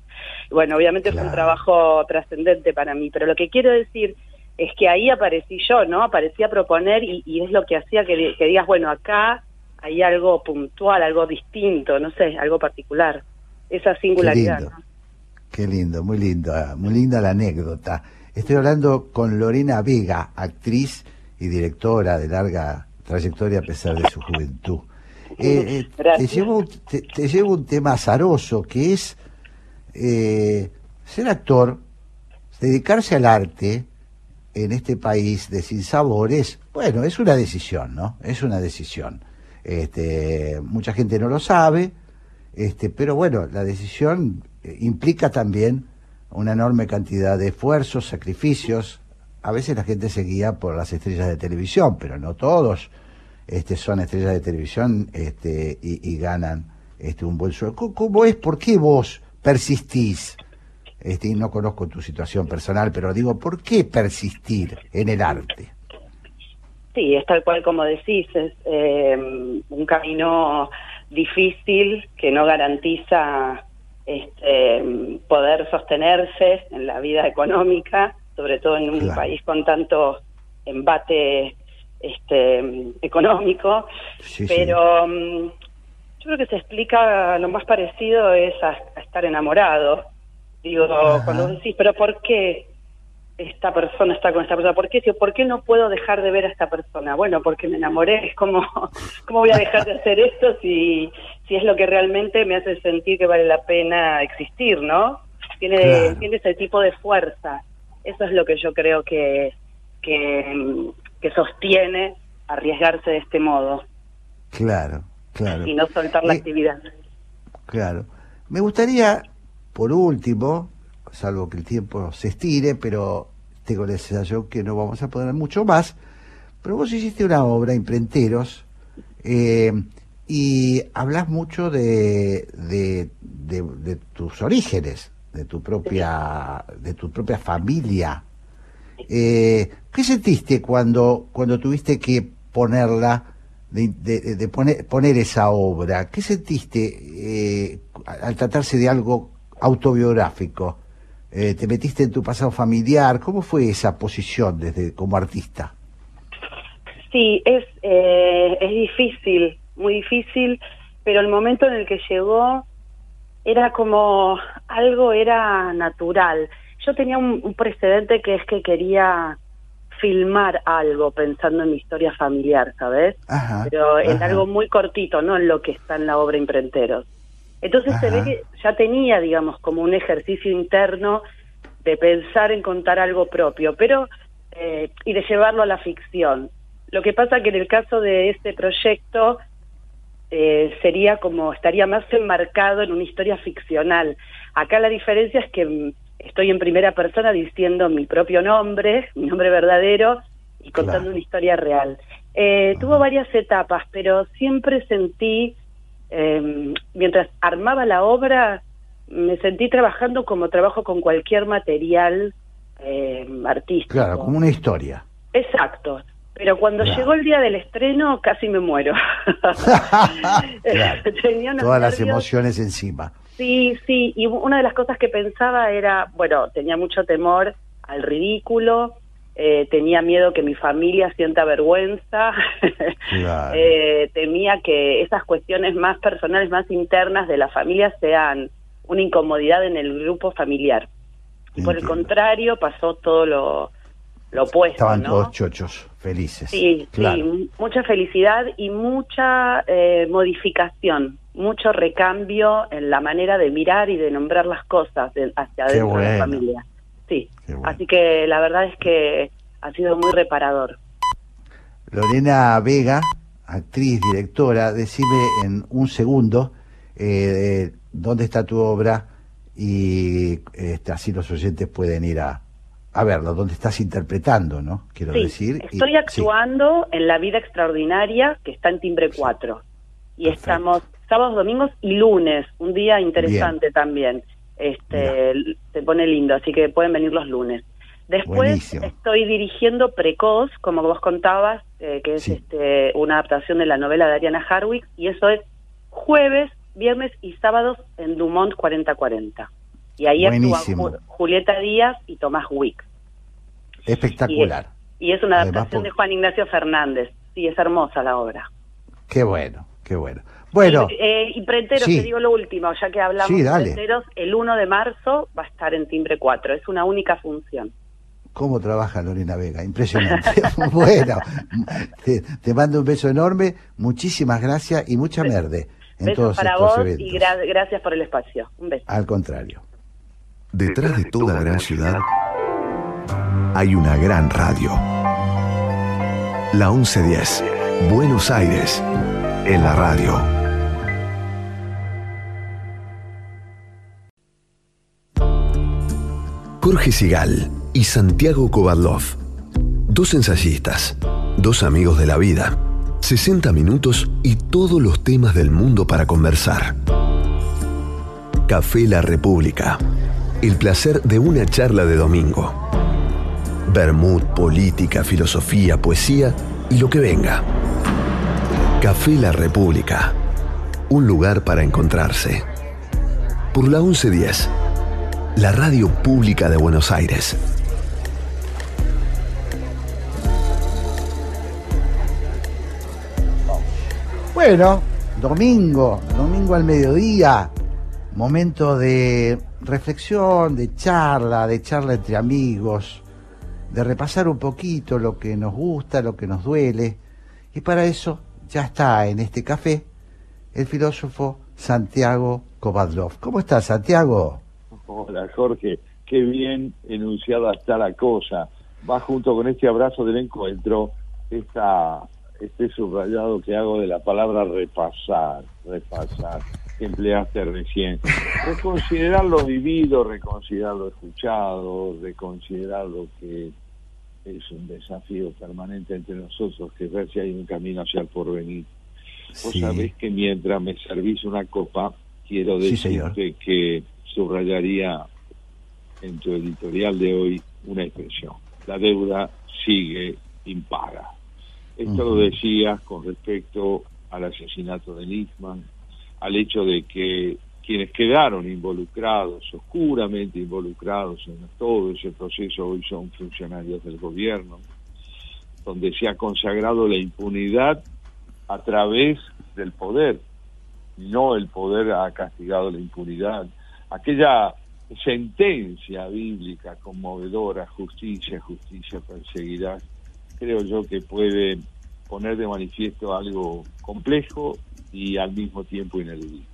Bueno, obviamente fue un trabajo trascendente para mí, pero lo que quiero decir es que ahí aparecí yo, ¿no? Aparecí a proponer y, y es lo que hacía que, di- que digas, bueno, acá hay algo puntual, algo distinto, no sé, algo particular. Esa singularidad. lindo. Qué lindo, muy linda, muy linda la anécdota. Estoy hablando con Lorena Vega, actriz y directora de larga trayectoria a pesar de su juventud. Eh, eh, te, llevo, un- te, te llevo un tema azaroso que es eh, ser actor, dedicarse al arte en este país de sinsabores. Bueno, es una decisión, ¿no? Es una decisión. Este, mucha gente no lo sabe, este, pero bueno, la decisión implica también una enorme cantidad de esfuerzos, sacrificios. A veces la gente se guía por las estrellas de televisión, pero no todos este, son estrellas de televisión este, y, ganan este, un buen sueldo. ¿Cómo, cómo es? ¿Por qué vos persistís? Este, y no conozco tu situación personal, pero digo, ¿por qué persistir en el arte? Sí, es tal cual como decís, es eh, un camino difícil que no garantiza este, poder sostenerse en la vida económica, sobre todo en un Claro. país con tanto embate este, económico. Sí. Pero mm, yo creo que se explica, lo más parecido es a, a estar enamorado. Digo, cuando vos decís, pero ¿por qué esta persona está con esta persona? ¿Por qué, ¿Por qué no puedo dejar de ver a esta persona? Bueno, porque me enamoré. Es como, ¿cómo voy a dejar de hacer esto si, si es lo que realmente me hace sentir que vale la pena existir, ¿no? Tiene, Claro. tiene ese tipo de fuerza. Eso es lo que yo creo que, que, que sostiene arriesgarse de este modo Claro, claro. y no soltar la Eh, actividad. Claro. Me gustaría, por último, salvo que el tiempo se estire, pero tengo la sensación que no vamos a poder mucho más, pero vos hiciste una obra, Imprenteros, eh, y hablas mucho de, de, tus orígenes, de tu propia, de tu propia familia. Eh, ¿Qué sentiste cuando, cuando tuviste que ponerla, de poner, poner esa obra? ¿Qué sentiste eh, al tratarse de algo autobiográfico? Eh, ¿Te metiste en tu pasado familiar? ¿Cómo fue esa posición desde como artista? Sí, es, eh, es difícil, muy difícil, pero el momento en el que llegó era como algo era natural. Yo tenía un, un precedente que es que quería filmar algo pensando en mi historia familiar, ¿sabes? Ajá, Pero en ajá. algo muy cortito, no en lo que está en la obra Imprenteros. Entonces se ve que ya tenía, digamos, como un ejercicio interno de pensar en contar algo propio, pero eh, y de llevarlo a la ficción. Lo que pasa que en el caso de este proyecto eh, sería como estaría más enmarcado en una historia ficcional. Acá la diferencia es que mm, estoy en primera persona diciendo mi propio nombre, mi nombre verdadero y contando Claro. una historia real. Eh, tuvo varias etapas, pero siempre sentí, eh, mientras armaba la obra, me sentí trabajando como trabajo con cualquier material eh, artístico. Claro, como una historia. Exacto. Pero cuando Claro. llegó el día del estreno, casi me muero. Claro. Tenía unos Todas las emociones encima. Sí, sí. Y una de las cosas que pensaba era, bueno, tenía mucho temor al ridículo, eh, tenía miedo que mi familia sienta vergüenza, Claro. eh, temía que esas cuestiones más personales, más internas de la familia sean una incomodidad en el grupo familiar. Y por el contrario, pasó todo lo, lo opuesto. Estaban ¿no? todos chochos, felices. Sí, claro. sí, mucha felicidad y mucha eh, modificación, mucho recambio en la manera de mirar y de nombrar las cosas de- hacia adentro de la familia. Sí, bueno. así que la verdad es que ha sido muy reparador. Lorena Vega, actriz, directora, decime en un segundo eh, dónde está tu obra y este, así los oyentes pueden ir a, a verlo, dónde estás interpretando, ¿no? Quiero Sí, decir. Y- estoy sí. actuando en La Vida Extraordinaria, que está en Timbre 4. Y estamos sábados, domingos y lunes, un día interesante también. Este, se pone lindo, así que pueden venir los lunes. Después Buenísimo. estoy dirigiendo Precoz, como vos contabas, eh, que es Sí. este, una adaptación de la novela de Ariana Harwick, y eso es jueves, viernes y sábados en Dumont 4040. Y ahí actúan Julieta Díaz y Tomás Wick. Espectacular. Y es una Además, adaptación por- de Juan Ignacio Fernández. Sí, es hermosa la obra. Qué bueno, qué bueno. Bueno, Y, eh, y Prenteros, Sí. te digo lo último, ya que hablamos Sí, de dale. Prenteros, el 1 de marzo va a estar en Timbre 4. Es una única función. ¿cómo trabaja Lorena Vega? Impresionante. bueno, te, te mando un beso enorme, muchísimas gracias y mucha merde en Besos todos para estos vos eventos. y gra- gracias por el espacio. Un beso. Al contrario. Detrás de toda gran ciudad hay una gran radio. La 1110, Buenos Aires, en la radio. Jorge Sigal y Santiago Kovadlov. Dos ensayistas, dos amigos de la vida. 60 minutos y todos los temas del mundo para conversar. Café La República. El placer de una charla de domingo. Bermud, política, filosofía, poesía y lo que venga. Café La República. Un lugar para encontrarse. Por la 1110. La radio pública de Buenos Aires. Bueno, domingo, domingo al mediodía, momento de reflexión, de charla, de charla entre amigos, de repasar un poquito lo que nos gusta, lo que nos duele. Y para eso ya está en este café el filósofo Santiago Kovadlov. ¿Cómo estás, Santiago? Hola, Jorge. Qué bien enunciada está la cosa. Va junto con este abrazo del encuentro este subrayado que hago de la palabra repasar, repasar, que empleaste recién. Reconsiderar lo vivido, reconsiderar lo escuchado, reconsiderar lo que es un desafío permanente entre nosotros, que ver si hay un camino hacia el porvenir. Vos sabés que mientras me servís una copa, quiero decirte que subrayaría en tu editorial de hoy una expresión. La deuda sigue impaga. Esto lo decías con respecto al asesinato de Nisman, al hecho de que quienes quedaron involucrados, oscuramente involucrados en todo ese proceso, hoy son funcionarios del gobierno, donde se ha consagrado la impunidad a través del poder. No el poder ha castigado la impunidad. Aquella sentencia bíblica conmovedora, justicia, justicia perseguirá, creo yo que puede poner de manifiesto algo complejo y al mismo tiempo ineludible.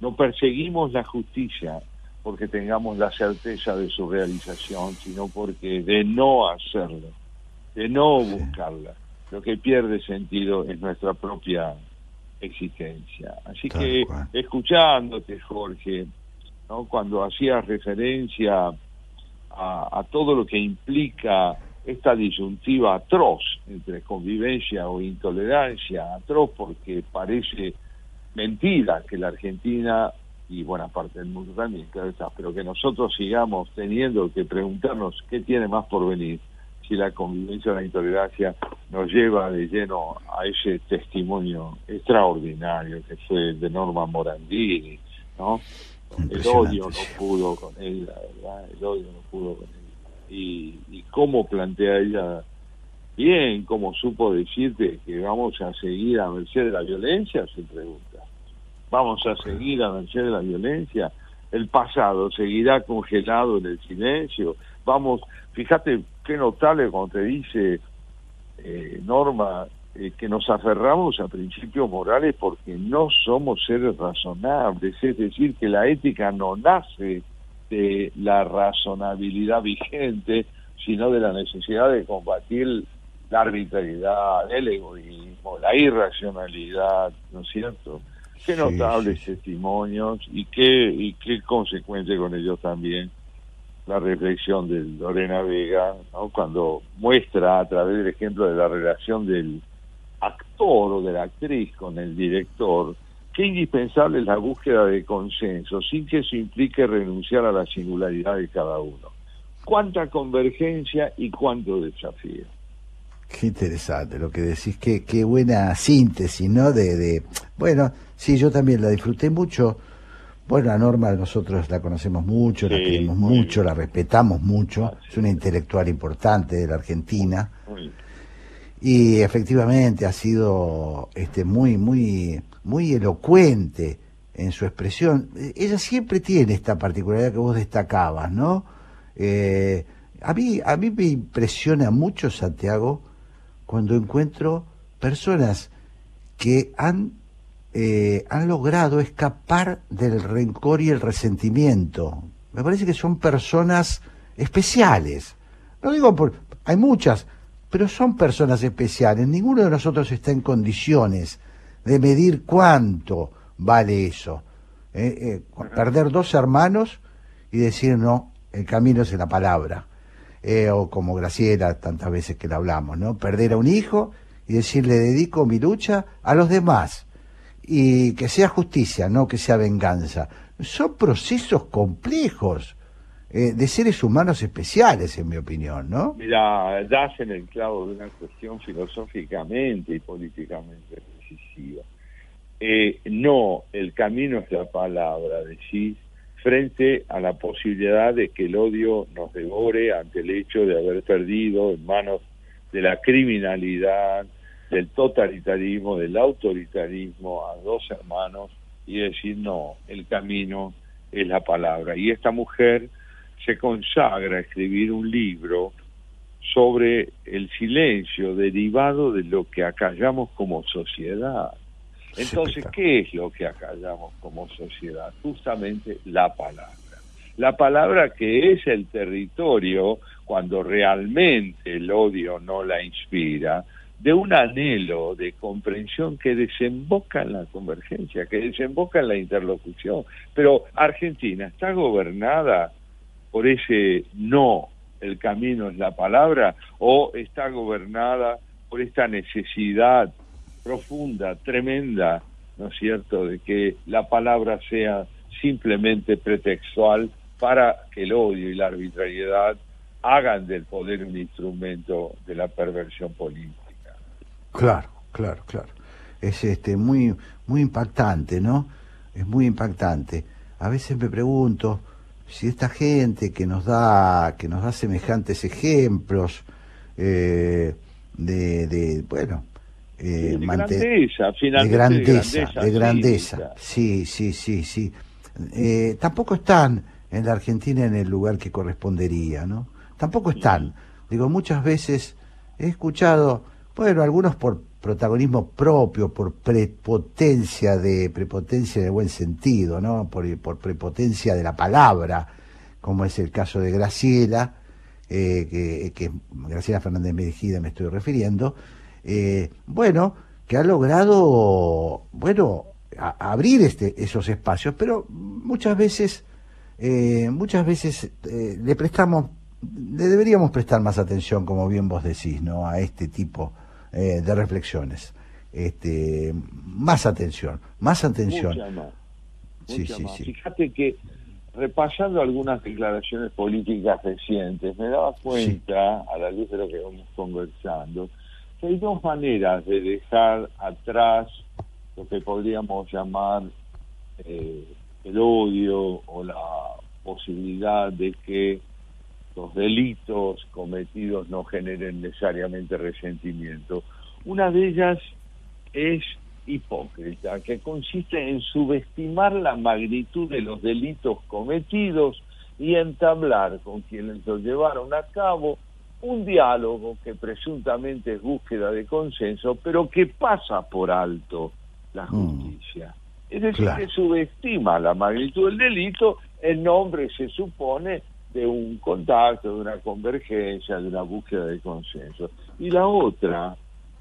No perseguimos la justicia porque tengamos la certeza de su realización, sino porque de no hacerlo, de no buscarla, lo que pierde sentido es nuestra propia existencia. Así que escuchándote, Jorge, ¿no? cuando hacías referencia a, a todo lo que implica esta disyuntiva atroz entre convivencia o intolerancia, atroz porque parece mentira que la Argentina y buena parte del mundo también, claro está, pero que nosotros sigamos teniendo que preguntarnos qué tiene más por venir si la convivencia o la intolerancia nos lleva de lleno a ese testimonio extraordinario que fue de Norma Morandini, ¿no? El odio no pudo con él, la verdad, el odio no pudo con él. Y, y cómo plantea ella bien, cómo supo decirte que vamos a seguir a merced de la violencia, se pregunta. Vamos a seguir a merced de la violencia. El pasado seguirá congelado en el silencio. Vamos, fíjate qué notable cuando te dice eh, Norma eh, que nos aferramos a principios morales porque no somos seres razonables, es decir, que la ética no nace de la razonabilidad vigente, sino de la necesidad de combatir la arbitrariedad, el egoísmo, la irracionalidad, ¿no es cierto? Qué notables testimonios y qué, y qué consecuente con ellos también la reflexión de Lorena Vega, ¿no? cuando muestra a través del ejemplo de la relación del actor o de la actriz con el director, qué indispensable es la búsqueda de consenso, sin que eso implique renunciar a la singularidad de cada uno. Cuánta convergencia y cuánto desafío. Qué interesante lo que decís, qué, qué buena síntesis, ¿no? De, de, bueno, sí, yo también la disfruté mucho bueno, la Norma nosotros la conocemos mucho, la queremos mucho, la respetamos mucho, es una intelectual importante de la Argentina. Y efectivamente ha sido este muy muy muy elocuente en su expresión. Ella siempre tiene esta particularidad que vos destacabas, ¿no? Eh, a mí a mí me impresiona mucho Santiago cuando encuentro personas que han eh, han logrado escapar del rencor y el resentimiento. Me parece que son personas especiales. No digo por... Hay muchas, pero son personas especiales. Ninguno de nosotros está en condiciones de medir cuánto vale eso. Eh, eh, perder dos hermanos y decir no, el camino es en la palabra. o como Graciela, tantas veces que le hablamos, ¿no? Perder a un hijo y decirle dedico mi lucha a los demás y que sea justicia, no que sea venganza. Son procesos complejos eh, de seres humanos especiales, en mi opinión, ¿no? Mira, das en el clavo de una cuestión filosóficamente y políticamente Eh, no, el camino es la palabra, decís, frente a la posibilidad de que el odio nos devore ante el hecho de haber perdido en manos de la criminalidad, del totalitarismo, del autoritarismo a dos hermanos y decir, no, el camino es la palabra. Y esta mujer se consagra a escribir un libro sobre el silencio derivado de lo que acallamos como sociedad. Entonces, ¿qué es lo que acallamos como sociedad? Justamente la palabra. La palabra que es el territorio, cuando realmente el odio no la inspira, de un anhelo de comprensión que desemboca en la convergencia, que desemboca en la interlocución. Pero Argentina está gobernada por ese no, el camino es la palabra, o está gobernada por esta necesidad profunda, tremenda, ¿no es cierto?, de que la palabra sea simplemente pretextual para que el odio y la arbitrariedad hagan del poder un instrumento de la perversión política. Claro, claro, claro. Es este muy muy impactante, ¿no? Es muy impactante. A veces me pregunto si esta gente que nos da que nos da semejantes ejemplos eh, de, de, bueno eh, de, grandeza, de grandeza, de grandeza, sí, sí, sí, sí. Eh, tampoco están en la Argentina en el lugar que correspondería, ¿no? Tampoco están. Digo, muchas veces he escuchado, bueno, algunos por protagonismo propio, por prepotencia de prepotencia de buen sentido, ¿no? Por, prepotencia de la palabra, como es el caso de Graciela, eh, que, Graciela Fernández Mejida me estoy refiriendo, eh, bueno, que ha logrado, bueno, abrir este, esos espacios, pero muchas veces, eh, muchas veces le prestamos, le deberíamos prestar más atención, como bien vos decís, ¿no? A este tipo de reflexiones. Este, más atención, más atención. sí, sí, sí. Fíjate que repasando algunas declaraciones políticas recientes, me daba cuenta, a la luz de lo que vamos conversando, hay dos maneras de dejar atrás lo que podríamos llamar eh, el odio o la posibilidad de que los delitos cometidos no generen necesariamente resentimiento. Una de ellas es hipócrita, que consiste en subestimar la magnitud de los delitos cometidos y entablar con quienes los llevaron a cabo un diálogo que presuntamente es búsqueda de consenso, pero que pasa por alto la mm. justicia. Es decir, que subestima la magnitud del delito en nombre, se supone, de un contacto, de una convergencia, de una búsqueda de consenso. Y la otra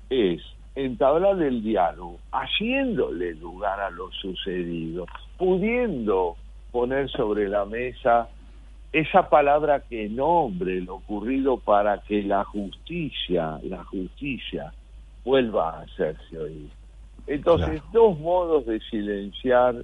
es entablar el diálogo, haciéndole lugar a lo sucedido, pudiendo poner sobre la mesa esa palabra que nombre lo ocurrido para que la justicia, la justicia vuelva a hacerse oír. Entonces, dos modos de silenciar,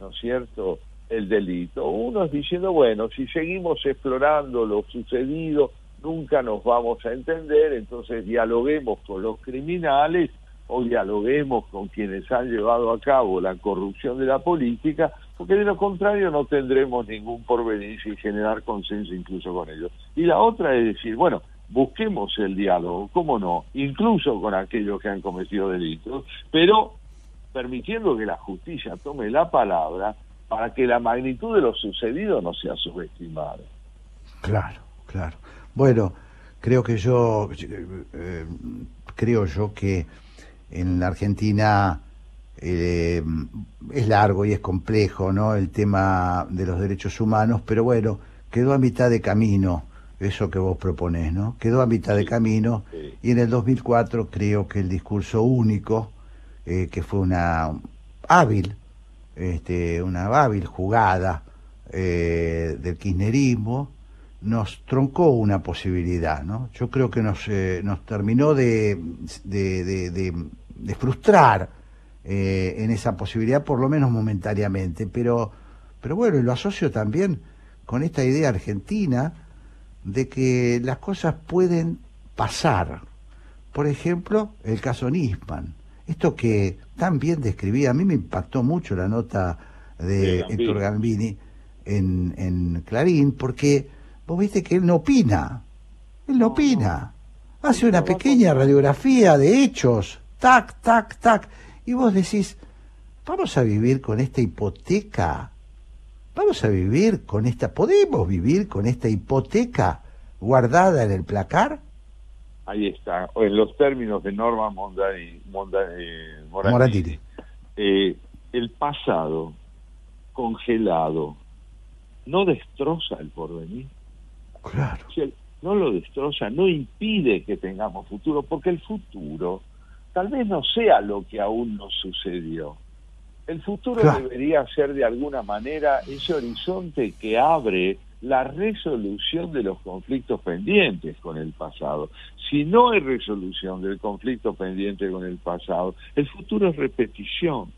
¿no es cierto?, el delito. Uno es diciendo, bueno, si seguimos explorando lo sucedido, nunca nos vamos a entender, entonces dialoguemos con los criminales o dialoguemos con quienes han llevado a cabo la corrupción de la política porque de lo contrario no tendremos ningún porvenir sin generar consenso incluso con ellos. Y la otra es decir, bueno, busquemos el diálogo, cómo no, incluso con aquellos que han cometido delitos, pero permitiendo que la justicia tome la palabra para que la magnitud de lo sucedido no sea subestimada. Claro, claro. Bueno, creo que yo, eh, creo yo que en la Argentina eh, es largo y es complejo, ¿no? El tema de los derechos humanos, pero bueno, quedó a mitad de camino eso que vos proponés, ¿no? Quedó a mitad de camino y en el 2004 creo que el discurso único, eh, que fue una hábil, este, una hábil jugada eh, del kirchnerismo, nos troncó una posibilidad, ¿no? Yo creo que nos, nos terminó de, de, frustrar eh, en esa posibilidad, por lo menos momentáneamente. Pero, pero bueno, lo asocio también con esta idea argentina de que las cosas pueden pasar. Por ejemplo, el caso Nisman. Esto que tan bien describía, a mí me impactó mucho la nota de Héctor Gambini en, en Clarín, porque vos viste que él no opina. Él no opina. Hace una pequeña radiografía de hechos. Tac, tac, tac. Y vos decís, vamos a vivir con esta hipoteca, vamos a vivir con esta, ¿podemos vivir con esta hipoteca guardada en el placar? Ahí está, en los términos de Norma Mondani, Mondani, Moratini. eh, el pasado congelado no destroza el porvenir. Claro. no lo destroza, no impide que tengamos futuro, porque el futuro tal vez no sea lo que aún no sucedió. El futuro debería ser de alguna manera ese horizonte que abre la resolución de los conflictos pendientes con el pasado. Si no hay resolución del conflicto pendiente con el pasado, el futuro es repetición,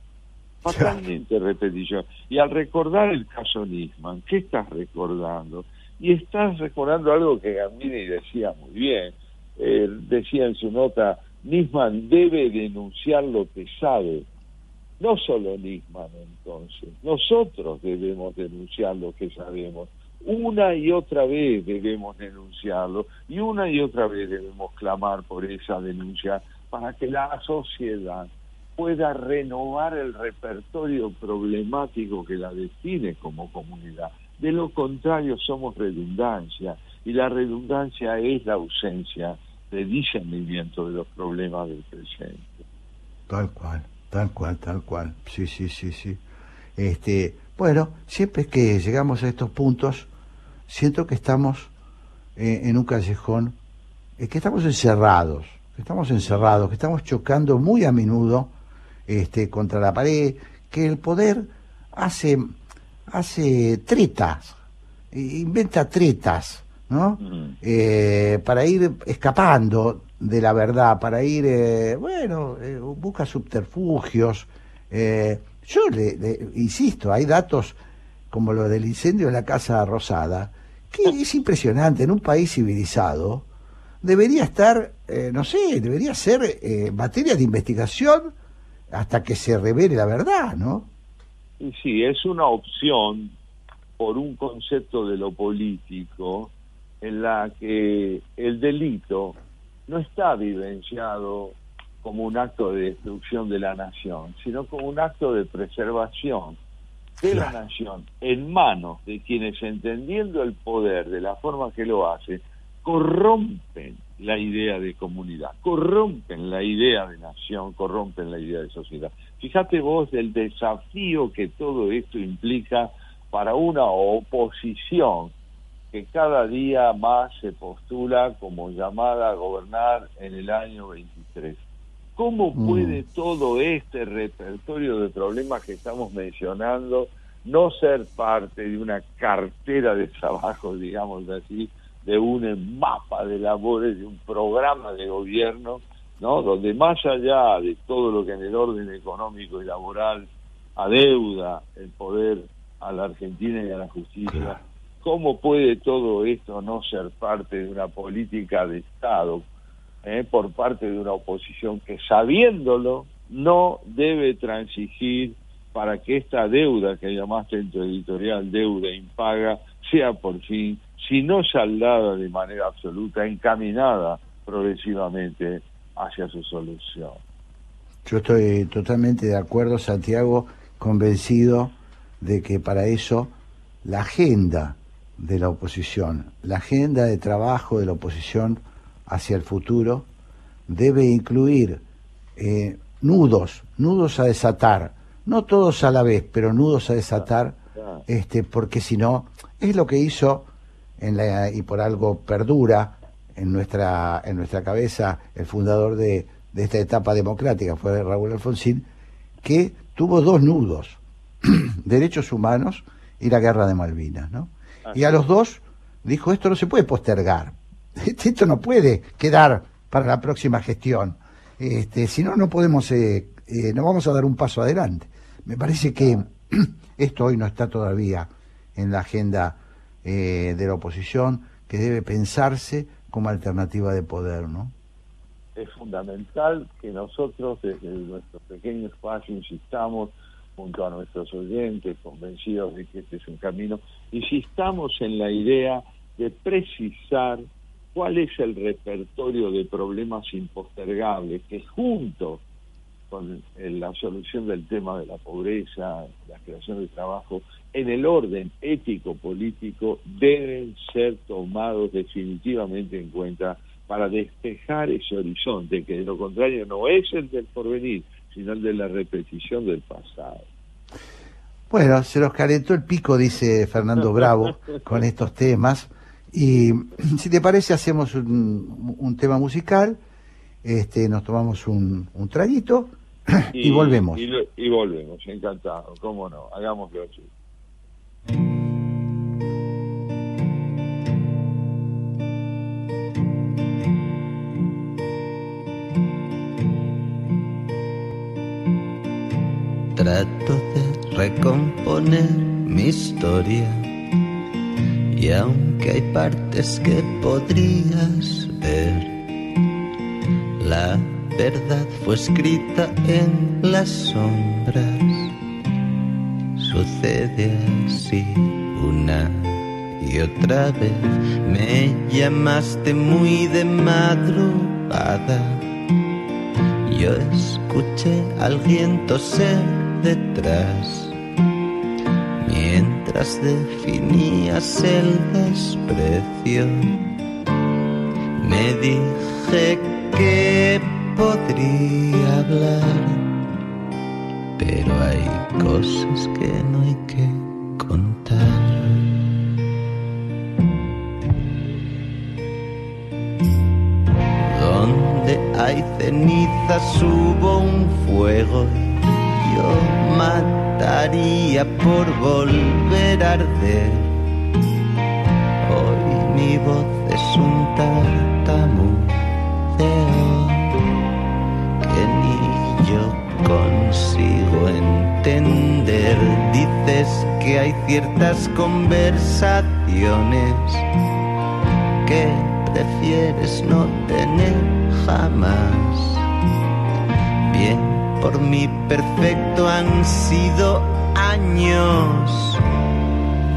fatalmente repetición. Y al recordar el caso Nisman, ¿qué estás recordando? Y estás recordando algo que Gambini decía muy bien. Eh, decía en su nota, Nisman debe denunciar lo que sabe. No solo Nisman entonces, nosotros debemos denunciar lo que sabemos una y otra vez debemos denunciarlo y una y otra vez debemos clamar por esa denuncia para que la sociedad pueda renovar el repertorio problemático que la define como comunidad. De lo contrario, somos redundancia y la redundancia es la ausencia de discernimiento de los problemas del presente. Tal cual, tal cual, tal cual. Sí, sí, sí, sí. Este, bueno, siempre que llegamos a estos puntos, siento que estamos eh, en un callejón, eh, que estamos encerrados, que estamos encerrados, que estamos chocando muy a menudo este, contra la pared, que el poder hace, hace tretas, inventa tretas, ¿no? Eh, para ir escapando de la verdad, para ir, bueno, busca subterfugios. yo le, insisto, hay datos como lo del incendio de la Casa Rosada, que es impresionante, en un país civilizado, debería estar, eh, no sé, debería ser eh, materia de investigación hasta que se revele la verdad, ¿no? Sí, es una opción por un concepto de lo político en la que el delito no está vivenciado como un acto de destrucción de la nación, sino como un acto de preservación de la nación en manos de quienes entendiendo el poder de la forma que lo hace, corrompen la idea de comunidad, corrompen la idea de nación, corrompen la idea de sociedad. Fíjate vos el desafío que todo esto implica para una oposición que cada día más se postula como llamada a gobernar en el año 23. ¿Cómo mm. puede todo este repertorio de problemas que estamos mencionando no ser parte de una cartera de trabajo, digamos así, de un mapa de labores, de un programa de gobierno, ¿no? Donde más allá de todo lo que en el orden económico y laboral adeuda el poder a la Argentina y a la justicia, ¿cómo puede todo esto no ser parte de una política de Estado eh, por parte de una oposición que sabiéndolo no debe transigir para que esta deuda que llamaste en tu editorial deuda impaga sea por fin, si no saldada de manera absoluta, encaminada progresivamente hacia su solución. Yo estoy totalmente de acuerdo, Santiago, convencido de que para eso la agenda de la oposición, la agenda de trabajo de la oposición hacia el futuro debe incluir eh, nudos, nudos a desatar, no todos a la vez, pero nudos a desatar, este, porque si no, es lo que hizo en la, y por algo perdura en nuestra, en nuestra cabeza el fundador de, de esta etapa democrática, fue Raúl Alfonsín, que tuvo dos nudos, derechos humanos y la guerra de Malvinas, ¿no? Y a los dos dijo, esto no se puede postergar, esto no puede quedar para la próxima gestión. Este, si no, no podemos, eh, eh, no vamos a dar un paso adelante. Me parece que esto hoy no está todavía en la agenda eh, de la oposición, que debe pensarse como alternativa de poder, ¿no? Es fundamental que nosotros desde nuestro pequeño espacio insistamos junto a nuestros oyentes, convencidos de que este es un camino, insistamos en la idea de precisar cuál es el repertorio de problemas impostergables que junto con la solución del tema de la pobreza, la creación de trabajo, en el orden ético-político deben ser tomados definitivamente en cuenta para despejar ese horizonte, que de lo contrario no es el del porvenir, sino el de la repetición del pasado. Bueno, se los calentó el pico, dice Fernando Bravo, con estos temas. Y si te parece, hacemos un, un tema musical, este, nos tomamos un, un traguito y, volvemos. Y, y volvemos, encantado, cómo no, hagámoslo así. Trato de recomponer mi historia y aunque hay partes que podrías ver, la verdad fue escrita en las sombras. Sucede así una y otra vez. Me llamaste muy de madrugada. Yo escuché al viento ser detrás mientras definías el desprecio. Me dije que podría hablar, pero hay cosas que no hay que contar. Donde hay cenizas hubo un fuego y yo mataría por volver a arder. Hoy mi voz es un tartamudeo que ni yo consigo entender. Dices que hay ciertas conversaciones que prefieres no tener jamás. Bien, por mi perfecto han sido años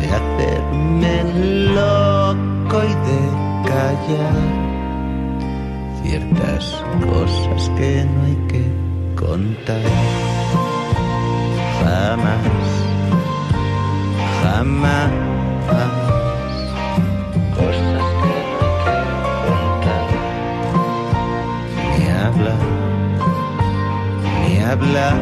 de hacerme loco y de callar ciertas cosas que no hay que contar. Jamás, jamás. Ni hablar.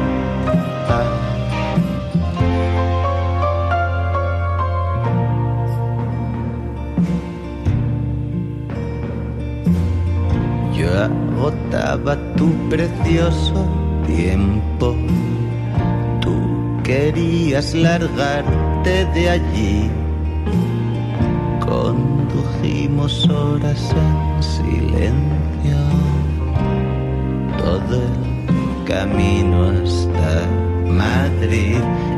Yo agotaba tu precioso tiempo. Tú querías largarte de allí. Condujimos horas en silencio. Todo el camino hasta Madrid.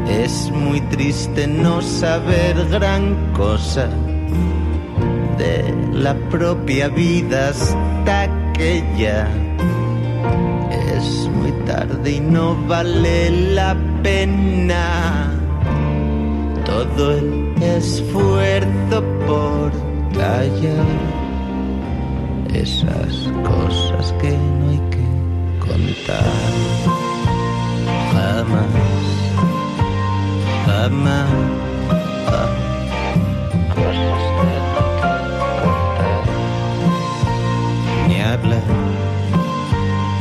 Es muy triste no saber gran cosa de la propia vida hasta que ya es muy tarde y no vale la pena todo el esfuerzo por callar esas cosas que no hay que contar jamás jamás ni hablar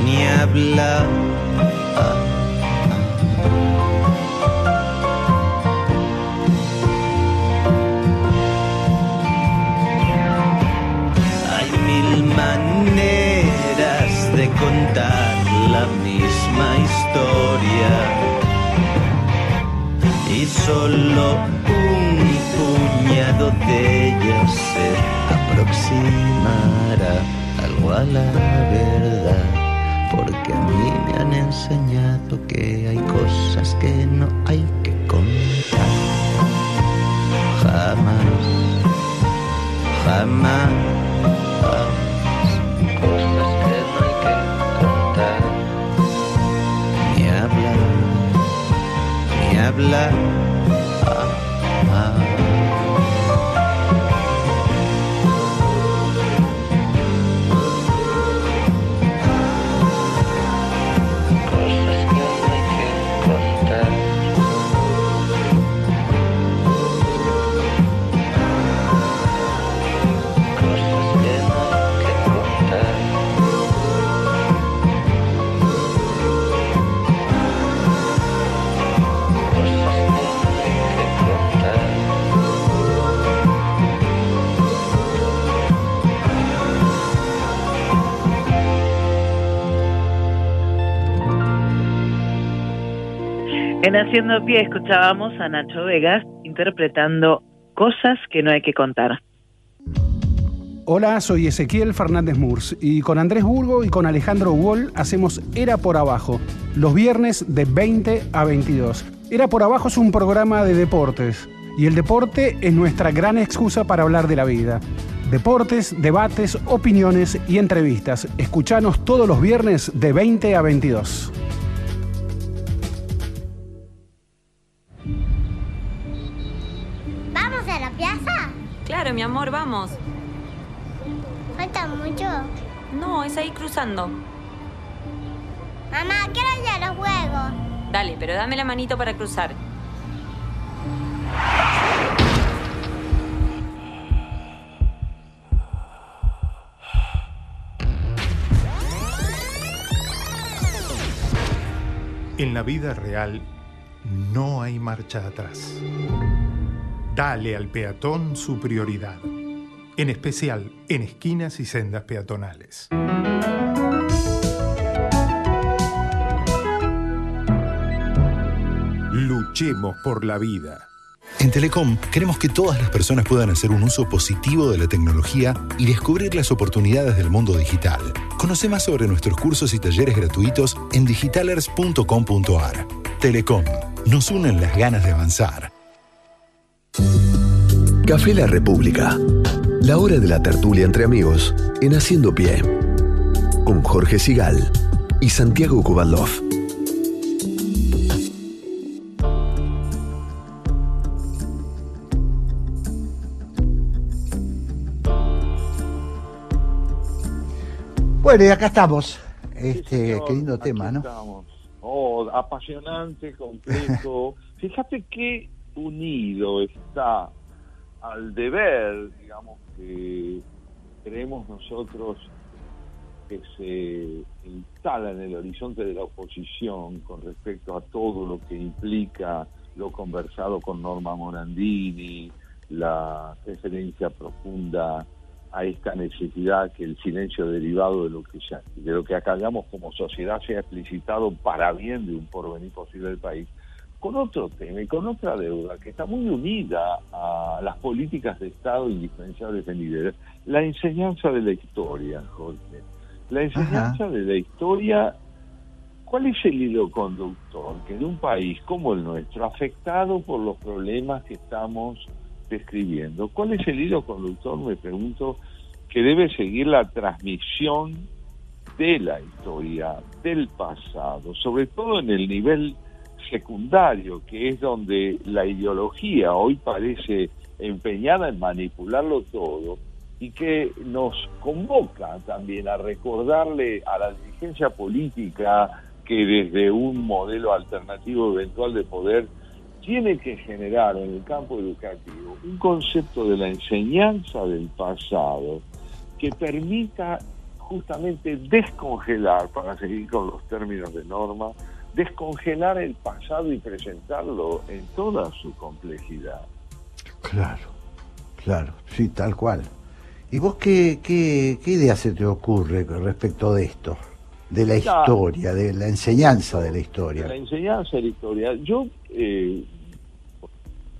ni hablar Hay mil maneras de contar la misma historia y solo un puñado de ellas se aproximará algo a la verdad. Porque a mí me han enseñado que hay cosas que no hay que contar. Jamás, jamás. Ni En Haciendo Pie escuchábamos a Nacho Vegas interpretando Cosas que no hay que contar. Hola, soy Ezequiel Fernández Murs y con Andrés Burgo y con Alejandro Wall hacemos Era por Abajo, los viernes de 20 a 22. Era por Abajo es un programa de deportes y el deporte es nuestra gran excusa para hablar de la vida. Deportes, debates, opiniones y entrevistas. Escuchanos todos los viernes de 20 a 22. Mi amor, vamos. ¿Falta mucho? No, es ahí cruzando. Mamá, quiero ir a los juegos. Dale, pero dame la manito para cruzar. En la vida real no hay marcha atrás. Dale al peatón su prioridad, en especial en esquinas y sendas peatonales. Luchemos por la vida. En Telecom queremos que todas las personas puedan hacer un uso positivo de la tecnología y descubrir las oportunidades del mundo digital. Conoce más sobre nuestros cursos y talleres gratuitos en digitalers.com.ar. Telecom, nos unen las ganas de avanzar. Café La República. La hora de la tertulia entre amigos en Haciendo Pie. Con Jorge Sigal y Santiago Kubalov. Bueno, y acá estamos. Este, señor, qué lindo aquí tema, ¿no? estamos. Oh, apasionante, complejo. Fíjate qué unido está al deber, digamos, que creemos nosotros que se instala en el horizonte de la oposición con respecto a todo lo que implica lo conversado con Norma Morandini, la referencia profunda a esta necesidad que el silencio derivado de lo que ya, de lo que acallamos como sociedad sea explicitado para bien de un porvenir posible del país, con otro tema y con otra deuda que está muy unida a las políticas de Estado indispensables en líderes, la enseñanza de la historia, Jorge. La enseñanza de la historia, ¿cuál es el hilo conductor? Que en un país como el nuestro, afectado por los problemas que estamos describiendo, ¿cuál es el hilo conductor, me pregunto, que debe seguir la transmisión de la historia, del pasado, sobre todo en el nivel secundario, que es donde la ideología hoy parece empeñada en manipularlo todo y que nos convoca también a recordarle a la dirigencia política que desde un modelo alternativo eventual de poder tiene que generar en el campo educativo un concepto de la enseñanza del pasado que permita justamente descongelar, para seguir con los términos de norma, descongelar el pasado y presentarlo en toda su complejidad. Claro, claro, sí, tal cual. ¿Y vos qué, qué, qué idea se te ocurre respecto de esto? De la historia, de la enseñanza de la historia. La enseñanza de la historia. Yo, eh,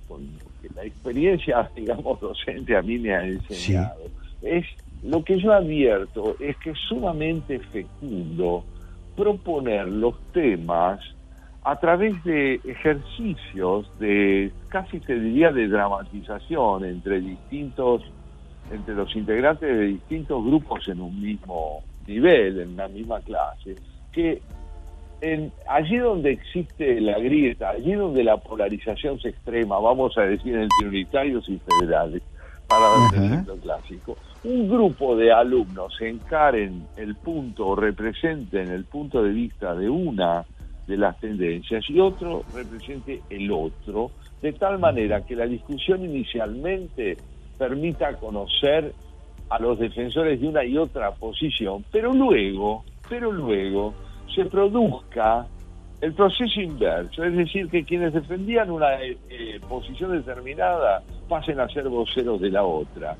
con la experiencia, digamos, docente a mí me ha enseñado, es lo que yo advierto es que es sumamente fecundo proponer los temas a través de ejercicios de casi te diría de dramatización entre distintos entre los integrantes de distintos grupos en un mismo nivel, en una misma clase, que en, allí donde existe la grieta, allí donde la polarización se extrema, vamos a decir entre unitarios y federales, para dar un ejemplo clásico, un grupo de alumnos encaren el punto o representen el punto de vista de una de las tendencias y otro represente el otro, de tal manera que la discusión inicialmente permita conocer a los defensores de una y otra posición, pero luego, pero luego se produzca el proceso inverso, es decir, que quienes defendían una eh, eh, posición determinada pasen a ser voceros de la otra.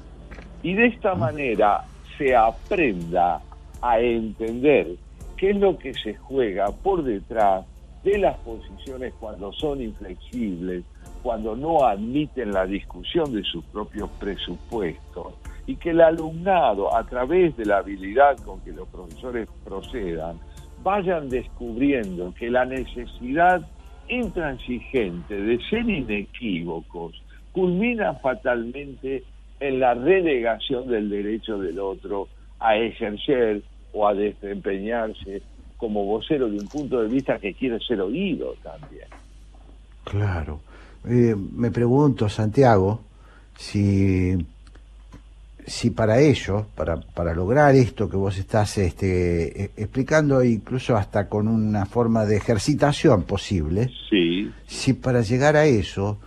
Y de esta manera se aprenda a entender qué es lo que se juega por detrás de las posiciones cuando son inflexibles, cuando no admiten la discusión de sus propios presupuestos y que el alumnado, a través de la habilidad con que los profesores procedan, vayan descubriendo que la necesidad intransigente de ser inequívocos culmina fatalmente en la relegación del derecho del otro a ejercer o a desempeñarse como vocero de un punto de vista que quiere ser oído también. Claro. Eh, me pregunto, Santiago, si, si para ello, para, para lograr esto que vos estás este, e- explicando, incluso hasta con una forma de ejercitación posible, Sí, si para llegar a eso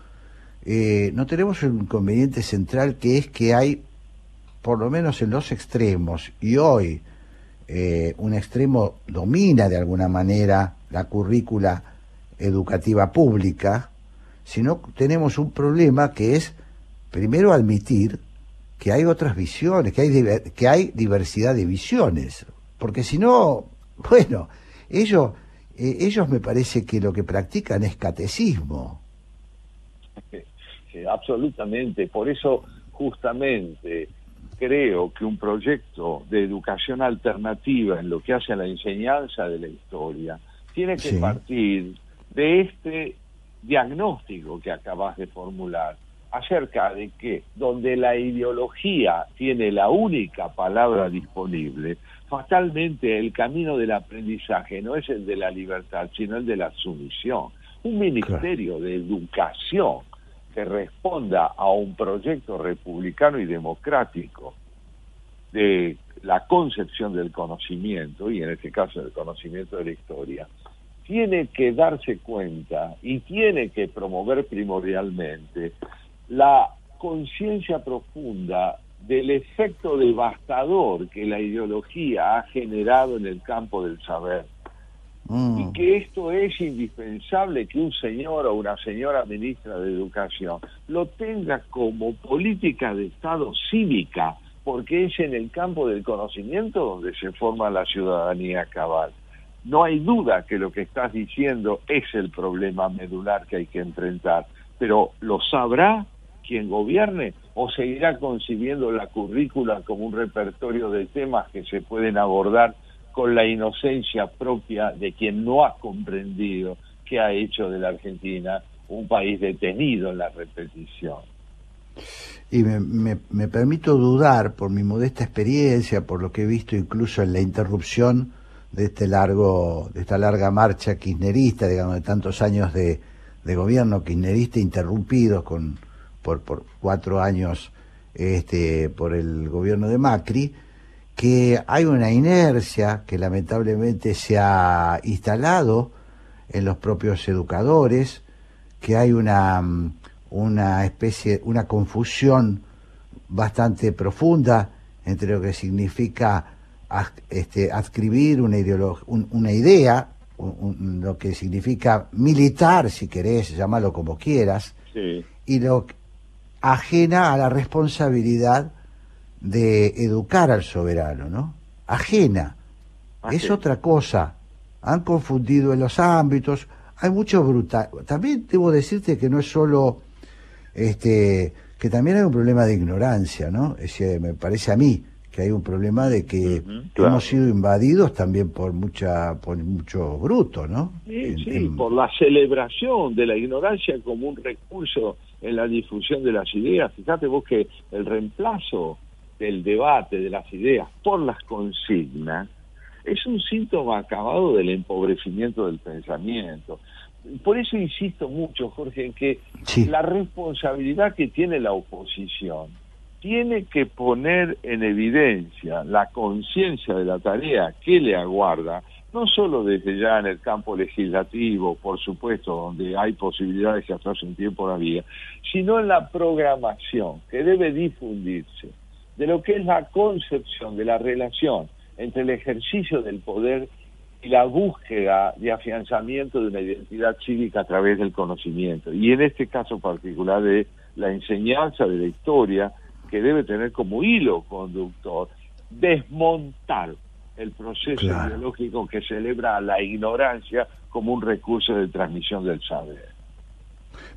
eh, no tenemos un inconveniente central que es que hay, por lo menos en los extremos, y hoy eh, un extremo domina de alguna manera la currícula educativa pública, sino tenemos un problema que es, primero, admitir que hay otras visiones, que hay, que hay diversidad de visiones, porque si no, bueno, ellos, eh, ellos me parece que lo que practican es catecismo. Eh, absolutamente. Por eso, justamente, creo que un proyecto de educación alternativa en lo que hace a la enseñanza de la historia tiene que Sí. partir de este diagnóstico que acabas de formular acerca de que donde la ideología tiene la única palabra disponible, fatalmente el camino del aprendizaje no es el de la libertad, sino el de la sumisión. Un ministerio de educación que responda a un proyecto republicano y democrático de la concepción del conocimiento, y en este caso del conocimiento de la historia, tiene que darse cuenta y tiene que promover primordialmente la conciencia profunda del efecto devastador que la ideología ha generado en el campo del saber y que esto es indispensable que un señor o una señora ministra de Educación lo tenga como política de Estado cívica, porque es en el campo del conocimiento donde se forma la ciudadanía cabal. No hay duda que lo que estás diciendo es el problema medular que hay que enfrentar, pero ¿lo sabrá quien gobierne o seguirá concibiendo la currícula como un repertorio de temas que se pueden abordar con la inocencia propia de quien no ha comprendido que ha hecho de la Argentina un país detenido en la repetición. Y me, me- me permito dudar por mi modesta experiencia, por lo que he visto incluso en la interrupción de este largo, de esta larga marcha kirchnerista, digamos, de tantos años de, de gobierno kirchnerista interrumpidos con, por, por cuatro años este, por el gobierno de Macri, que hay una inercia que lamentablemente se ha instalado en los propios educadores, que hay una, mm, una especie, una confusión bastante profunda entre lo que significa este, adscribir una, un- una idea, un- un- lo que significa militar, si querés, llámalo como quieras, Sí. y lo ajena a la responsabilidad de educar al soberano, ¿no? Ajena. Es Ajena. otra cosa. Han confundido en los ámbitos. Hay mucho brutal. También debo decirte que no es solo este que también hay un problema de ignorancia, ¿no? Es decir, me parece a mí que hay un problema de que claro. hemos sido invadidos también por mucha por mucho bruto, ¿no? Sí, sí, por la celebración de la ignorancia como un recurso en la difusión de las ideas. Fíjate vos que el reemplazo del debate de las ideas por las consignas es un síntoma acabado del empobrecimiento del pensamiento. Por eso insisto mucho, Jorge, en que la responsabilidad que tiene la oposición tiene que poner en evidencia la conciencia de la tarea que le aguarda, no solo desde ya en el campo legislativo, por supuesto, donde hay posibilidades que hasta hace un tiempo no había, sino en la programación que debe difundirse de lo que es la concepción de la relación entre el ejercicio del poder y la búsqueda de afianzamiento de una identidad cívica a través del conocimiento. Y en este caso particular de la enseñanza de la historia, que debe tener como hilo conductor desmontar el proceso Claro. ideológico que celebra la ignorancia como un recurso de transmisión del saber.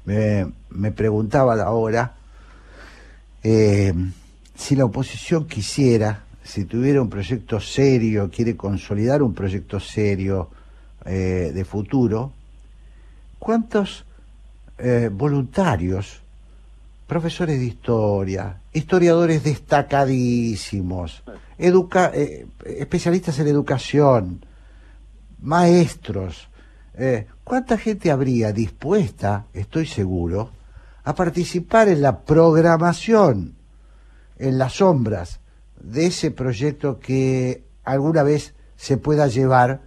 Me, me preguntaba ahora eh, si la oposición quisiera, si tuviera un proyecto serio, quiere consolidar un proyecto serio eh, de futuro, ¿cuántos eh, voluntarios, profesores de historia, historiadores destacadísimos, educa- eh, especialistas en educación, maestros, ¿cuánta gente habría dispuesta, estoy seguro, a participar en la programación, en las sombras de ese proyecto que alguna vez se pueda llevar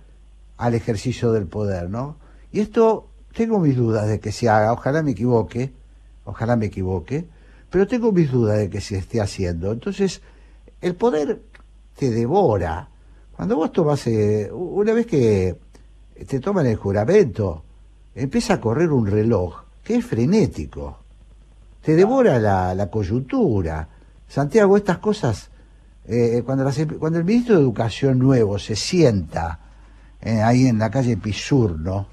al ejercicio del poder, ¿no? Y esto tengo mis dudas de que se haga, ojalá me equivoque, ojalá me equivoque, pero tengo mis dudas de que se esté haciendo. Entonces, el poder te devora. Cuando vos tomas, eh, una vez que te toman el juramento, empieza a correr un reloj que es frenético. Te devora la, la coyuntura. Santiago, estas cosas, eh, cuando, las em- cuando el ministro de Educación nuevo se sienta eh, ahí en la calle Pisurno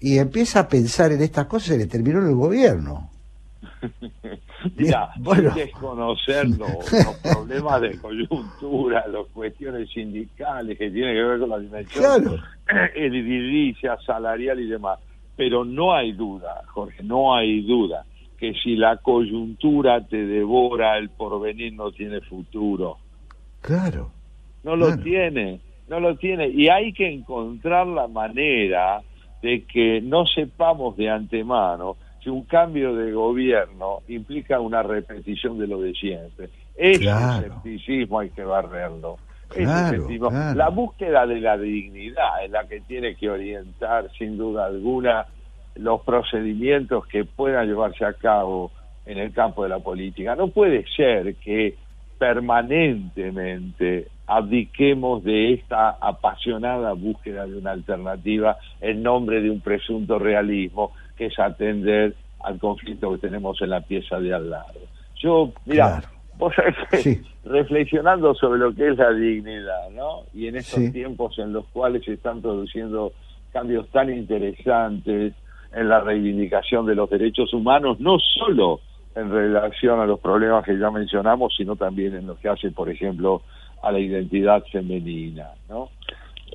y empieza a pensar en estas cosas, se le terminó el gobierno. Mira, Bueno. desconocer lo- los problemas de coyuntura, las cuestiones sindicales que tienen que ver con la dimensión Claro. edilicia, salarial y demás. Pero no hay duda, Jorge, no hay duda que si la coyuntura te devora, el porvenir no tiene futuro. Claro. No lo Claro. tiene, no lo tiene. Y hay que encontrar la manera de que no sepamos de antemano si un cambio de gobierno implica una repetición de lo de siempre. Ese Claro. escepticismo hay que barrerlo. Ese claro. La búsqueda de la dignidad es la que tiene que orientar, sin duda alguna, los procedimientos que puedan llevarse a cabo en el campo de la política. No puede ser que permanentemente abdiquemos de esta apasionada búsqueda de una alternativa en nombre de un presunto realismo que es atender al conflicto que tenemos en la pieza de al lado. Yo, mira, Claro. vos sabés que reflexionando sobre lo que es la dignidad, ¿no? Y en estos Sí. tiempos en los cuales se están produciendo cambios tan interesantes en la reivindicación de los derechos humanos, no solo en relación a los problemas que ya mencionamos, sino también en lo que hace, por ejemplo, a la identidad femenina, ¿no?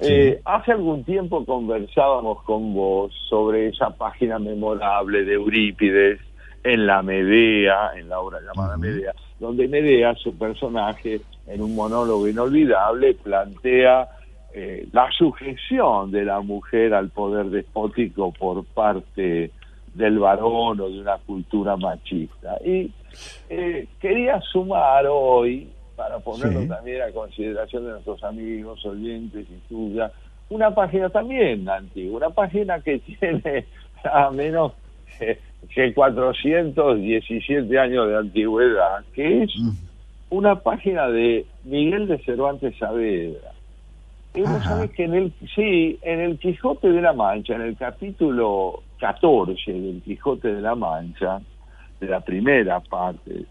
Eh, hace algún tiempo conversábamos con vos sobre esa página memorable de Eurípides en la Medea, en la obra llamada Medea, donde Medea, su personaje, en un monólogo inolvidable, plantea eh, la sujeción de la mujer al poder despótico por parte del varón o de una cultura machista. Y eh, quería sumar hoy, para ponerlo Sí. también a consideración de nuestros amigos, oyentes y tuya, una página también antigua, una página que tiene nada menos que- que 417 años de antigüedad, que es una página de Miguel de Cervantes Saavedra. Y vos Ajá. sabés que en el, sí, en el Quijote de la Mancha, en el capítulo 14 del Quijote de la Mancha, de la primera parte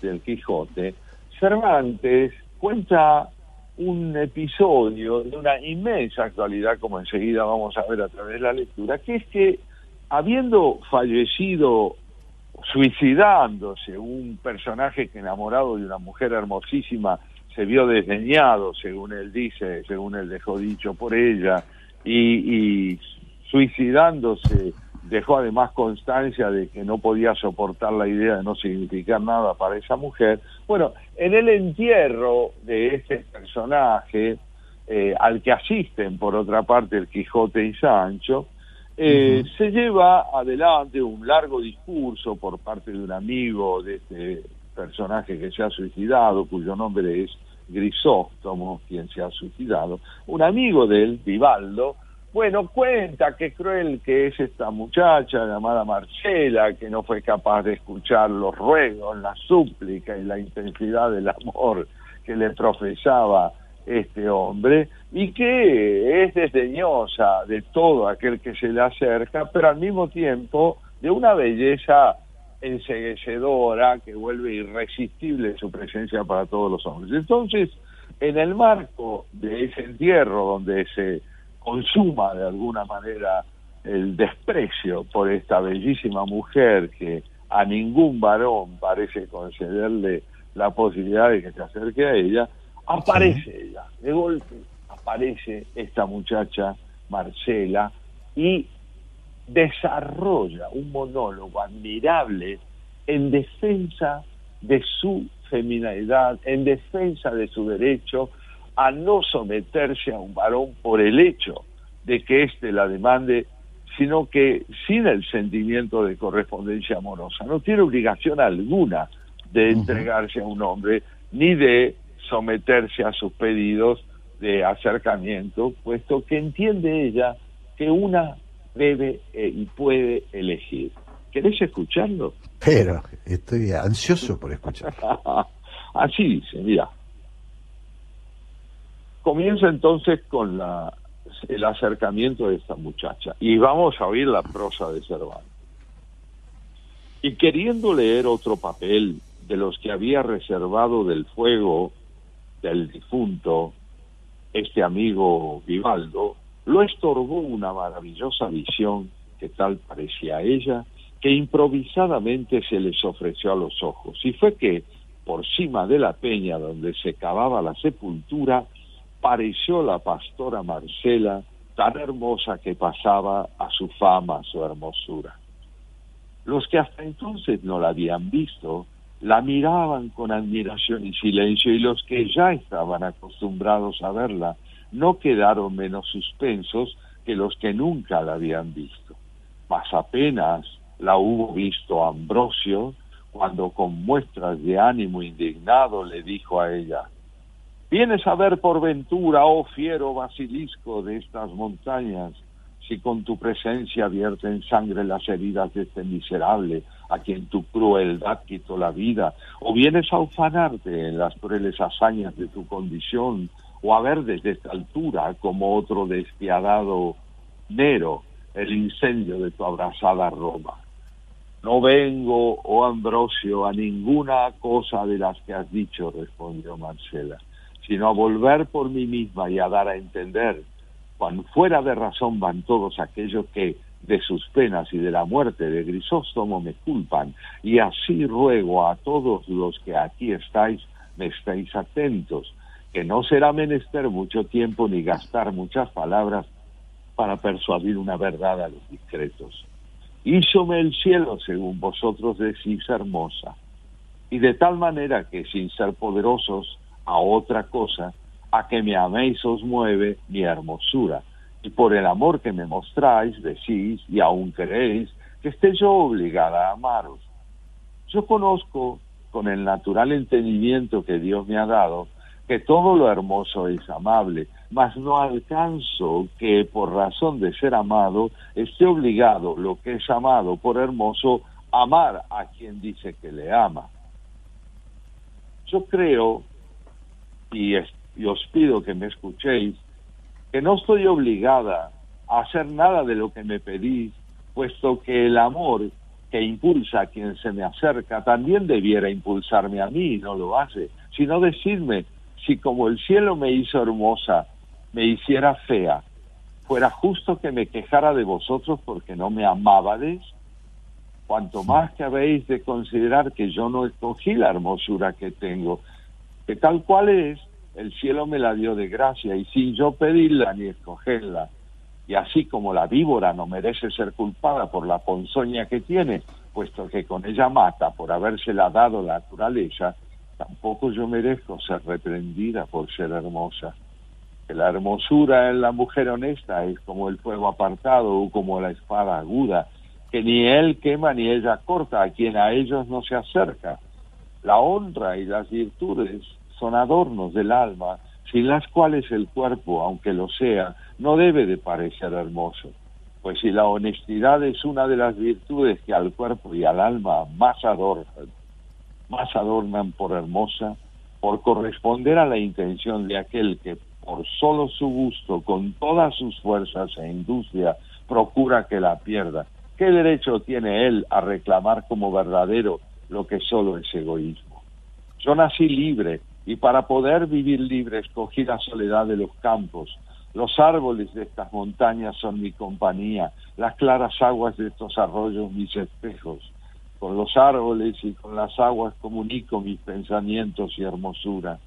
del Quijote, Cervantes cuenta un episodio de una inmensa actualidad, como enseguida vamos a ver a través de la lectura, que es que habiendo fallecido, suicidándose, un personaje que enamorado de una mujer hermosísima se vio desdeñado, según él dice, según él dejó dicho por ella, y, y suicidándose dejó además constancia de que no podía soportar la idea de no significar nada para esa mujer. Bueno, en el entierro de este personaje, eh, al que asisten por otra parte el Quijote y Sancho, eh, se lleva adelante un largo discurso por parte de un amigo de este personaje que se ha suicidado, cuyo nombre es Grisóstomo, quien se ha suicidado, un amigo de él, Vivaldo, bueno, cuenta qué cruel que es esta muchacha llamada Marcela, que no fue capaz de escuchar los ruegos, la súplica y la intensidad del amor que le profesaba este hombre, y que es desdeñosa de todo aquel que se le acerca, pero al mismo tiempo de una belleza enseguecedora que vuelve irresistible su presencia para todos los hombres. Entonces, en el marco de ese entierro donde se consuma de alguna manera el desprecio por esta bellísima mujer que a ningún varón parece concederle la posibilidad de que se acerque a ella, aparece ella, de golpe aparece esta muchacha Marcela y desarrolla un monólogo admirable en defensa de su feminidad, en defensa de su derecho a no someterse a un varón por el hecho de que éste la demande, sino que sin el sentimiento de correspondencia amorosa. No tiene obligación alguna de entregarse a un hombre ni de someterse a sus pedidos de acercamiento, puesto que entiende ella que una debe eh, y puede elegir. ¿Querés escucharlo? Pero estoy ansioso por escuchar. Así dice, mira. Comienza entonces con la, el acercamiento de esta muchacha y vamos a oír la prosa de Cervantes. Y queriendo leer otro papel de los que había reservado del fuego del difunto, este amigo Vivaldo, lo estorbó una maravillosa visión que tal parecía a ella, que improvisadamente se les ofreció a los ojos. Y fue que, por cima de la peña donde se cavaba la sepultura, pareció la pastora Marcela tan hermosa que pasaba a su fama, a su hermosura. Los que hasta entonces no la habían visto, la miraban con admiración y silencio y los que ya estaban acostumbrados a verla no quedaron menos suspensos que los que nunca la habían visto. Mas apenas la hubo visto Ambrosio cuando con muestras de ánimo indignado le dijo a ella, ¿Vienes a ver por ventura, oh fiero basilisco de estas montañas, si con tu presencia vierten sangre las heridas de este miserable, a quien tu crueldad quitó la vida, o vienes a ufanarte en las crueles hazañas de tu condición, o a ver desde esta altura, como otro despiadado Nero, el incendio de tu abrazada Roma. No vengo, oh Ambrosio, a ninguna cosa de las que has dicho, respondió Marcela, sino a volver por mí misma y a dar a entender, cuando fuera de razón van todos aquellos que de sus penas y de la muerte de Grisóstomo me culpan, y así ruego a todos los que aquí estáis, me estéis atentos, que no será menester mucho tiempo ni gastar muchas palabras para persuadir una verdad a los discretos. Hízome el cielo, según vosotros decís, hermosa, y de tal manera que sin ser poderosos a otra cosa, a que me améis os mueve mi hermosura, y por el amor que me mostráis, decís, y aún queréis, que esté yo obligada a amaros. Yo conozco, con el natural entendimiento que Dios me ha dado, que todo lo hermoso es amable, mas no alcanzo que por razón de ser amado esté obligado lo que es amado por hermoso amar a quien dice que le ama. Yo creo, y, os pido que me escuchéis, que no estoy obligada a hacer nada de lo que me pedís, puesto que el amor que impulsa a quien se me acerca también debiera impulsarme a mí no lo hace, sino decirme, si como el cielo me hizo hermosa, me hiciera fea, fuera justo que me quejara de vosotros porque no me amábades, cuanto más que habéis de considerar que yo no escogí la hermosura que tengo, que tal cual es, el cielo me la dio de gracia y sin yo pedirla ni escogerla. Y así como la víbora no merece ser culpada por la ponzoña que tiene, puesto que con ella mata por habérsela dado la naturaleza, tampoco yo merezco ser reprendida por ser hermosa. La hermosura en la mujer honesta es como el fuego apartado o como la espada aguda, que ni él quema ni ella corta a quien a ellos no se acerca. La honra y las virtudes son adornos del alma, sin las cuales el cuerpo, aunque lo sea, no debe de parecer hermoso. Pues si la honestidad es una de las virtudes que al cuerpo y al alma más adornan, más adornan por hermosa, por corresponder a la intención de aquel que por solo su gusto, con todas sus fuerzas e industria, procura que la pierda. ¿Qué derecho tiene él a reclamar como verdadero lo que solo es egoísmo? Yo nací libre y para poder vivir libre escogí la soledad de los campos. Los árboles de estas montañas son mi compañía, las claras aguas de estos arroyos mis espejos. Con los árboles y con las aguas comunico mis pensamientos y hermosura.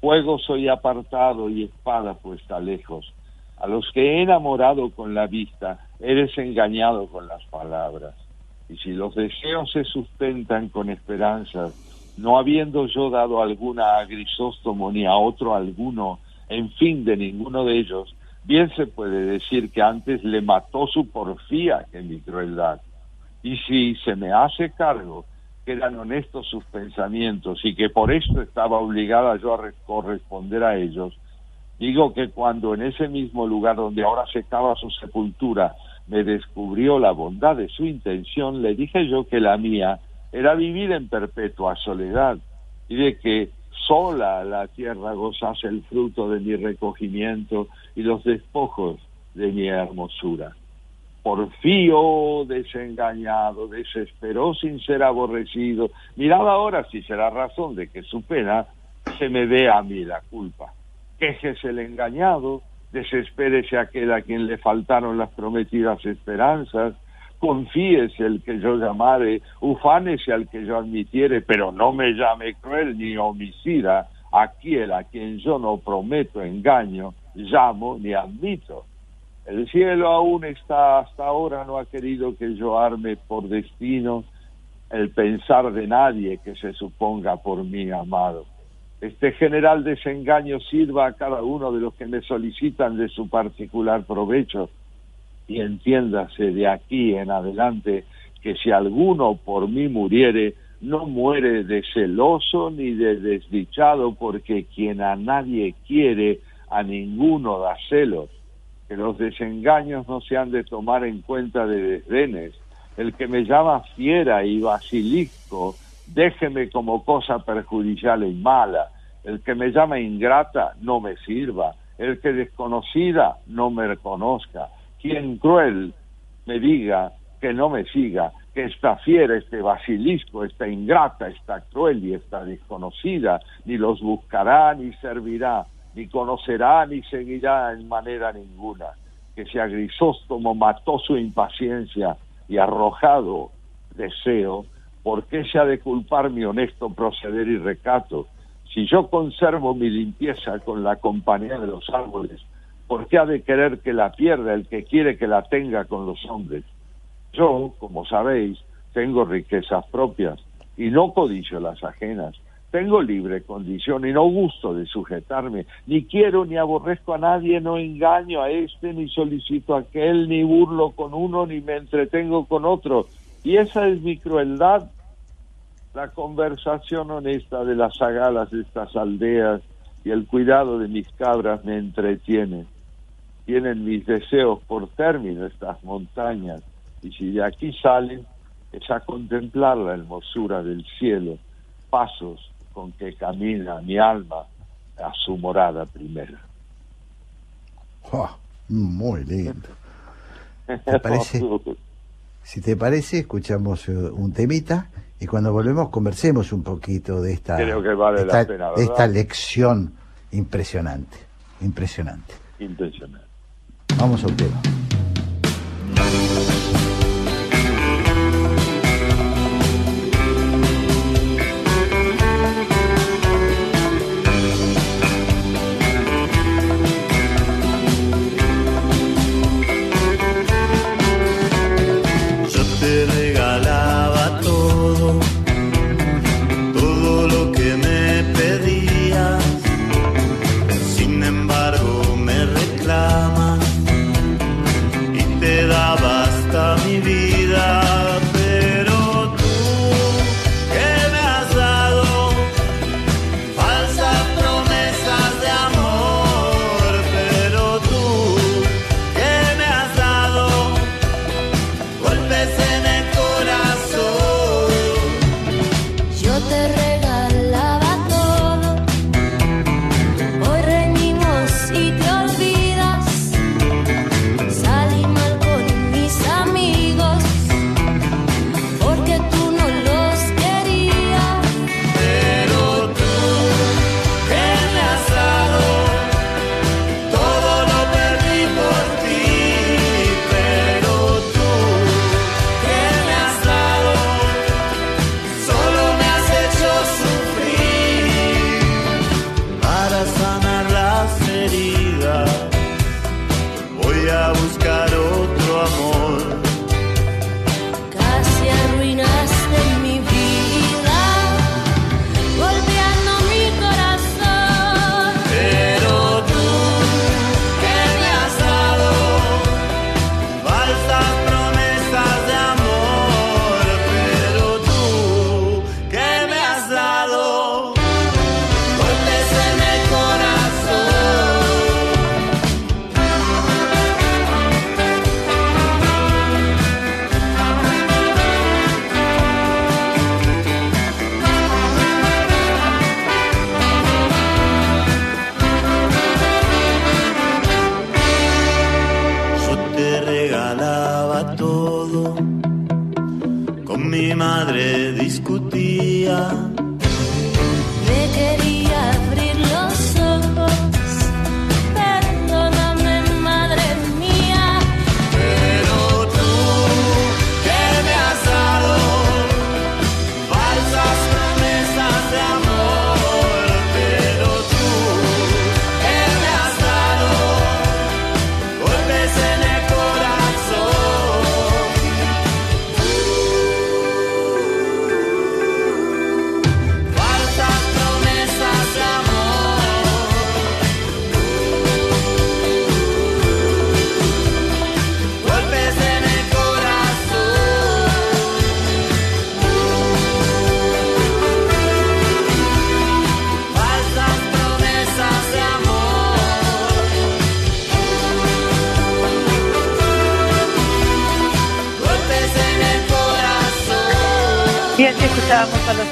Fuego soy apartado y espada puesta lejos. A los que he enamorado con la vista, eres engañado con las palabras. Y si los deseos se sustentan con esperanzas, no habiendo yo dado alguna a Grisóstomo ni a otro alguno, en fin de ninguno de ellos, bien se puede decir que antes le mató su porfía que mi crueldad. Y si se me hace cargo que eran honestos sus pensamientos y que por esto estaba obligada yo a corresponder a ellos, digo que cuando en ese mismo lugar donde ahora se cava su sepultura me descubrió la bondad de su intención, le dije yo que la mía era vivir en perpetua soledad y de que sola la tierra gozase el fruto de mi recogimiento y los despojos de mi hermosura. Porfío desengañado, desesperó sin ser aborrecido. Mirad ahora si será razón de que su pena se me dé a mí la culpa. Quéjese el engañado, desespérese aquel a quien le faltaron las prometidas esperanzas, confíese el que yo llamare, ufánese al que yo admitiere, pero no me llame cruel ni homicida, aquel a quien yo no prometo engaño, llamo ni admito. El cielo aún está hasta ahora, no ha querido que yo arme por destino el pensar de nadie que se suponga por mí amado. Este general desengaño sirva a cada uno de los que me solicitan de su particular provecho y entiéndase de aquí en adelante que si alguno por mí muriere, no muere de celoso ni de desdichado, porque quien a nadie quiere, a ninguno da celos que los desengaños no se han de tomar en cuenta de desdenes. El que me llama fiera y basilisco, déjeme como cosa perjudicial y mala. El que me llama ingrata, no me sirva. El que desconocida, no me reconozca. Quien cruel me diga que no me siga, que esta fiera, este basilisco, esta ingrata, esta cruel y esta desconocida, ni los buscará ni servirá ni conocerá ni seguirá en manera ninguna, que si a Grisóstomo mató su impaciencia y arrojado deseo, ¿por qué se ha de culpar mi honesto proceder y recato? Si yo conservo mi limpieza con la compañía de los árboles, ¿por qué ha de querer que la pierda el que quiere que la tenga con los hombres? Yo, como sabéis, tengo riquezas propias y no codicio las ajenas tengo libre condición y no gusto de sujetarme, ni quiero ni aborrezco a nadie, no engaño a este, ni solicito a aquel, ni burlo con uno, ni me entretengo con otro. Y esa es mi crueldad, la conversación honesta de las agalas de estas aldeas y el cuidado de mis cabras me entretienen. Tienen mis deseos por término estas montañas, y si de aquí salen, es a contemplar la hermosura del cielo, pasos con que camina mi alma a su morada primera. muy lindo. ¿Te parece? Si te parece, escuchamos eh, un temita y cuando volvemos conversemos un poquito de esta, de esta lección impresionante, impresionante. Impresionante. Vamos a un tema.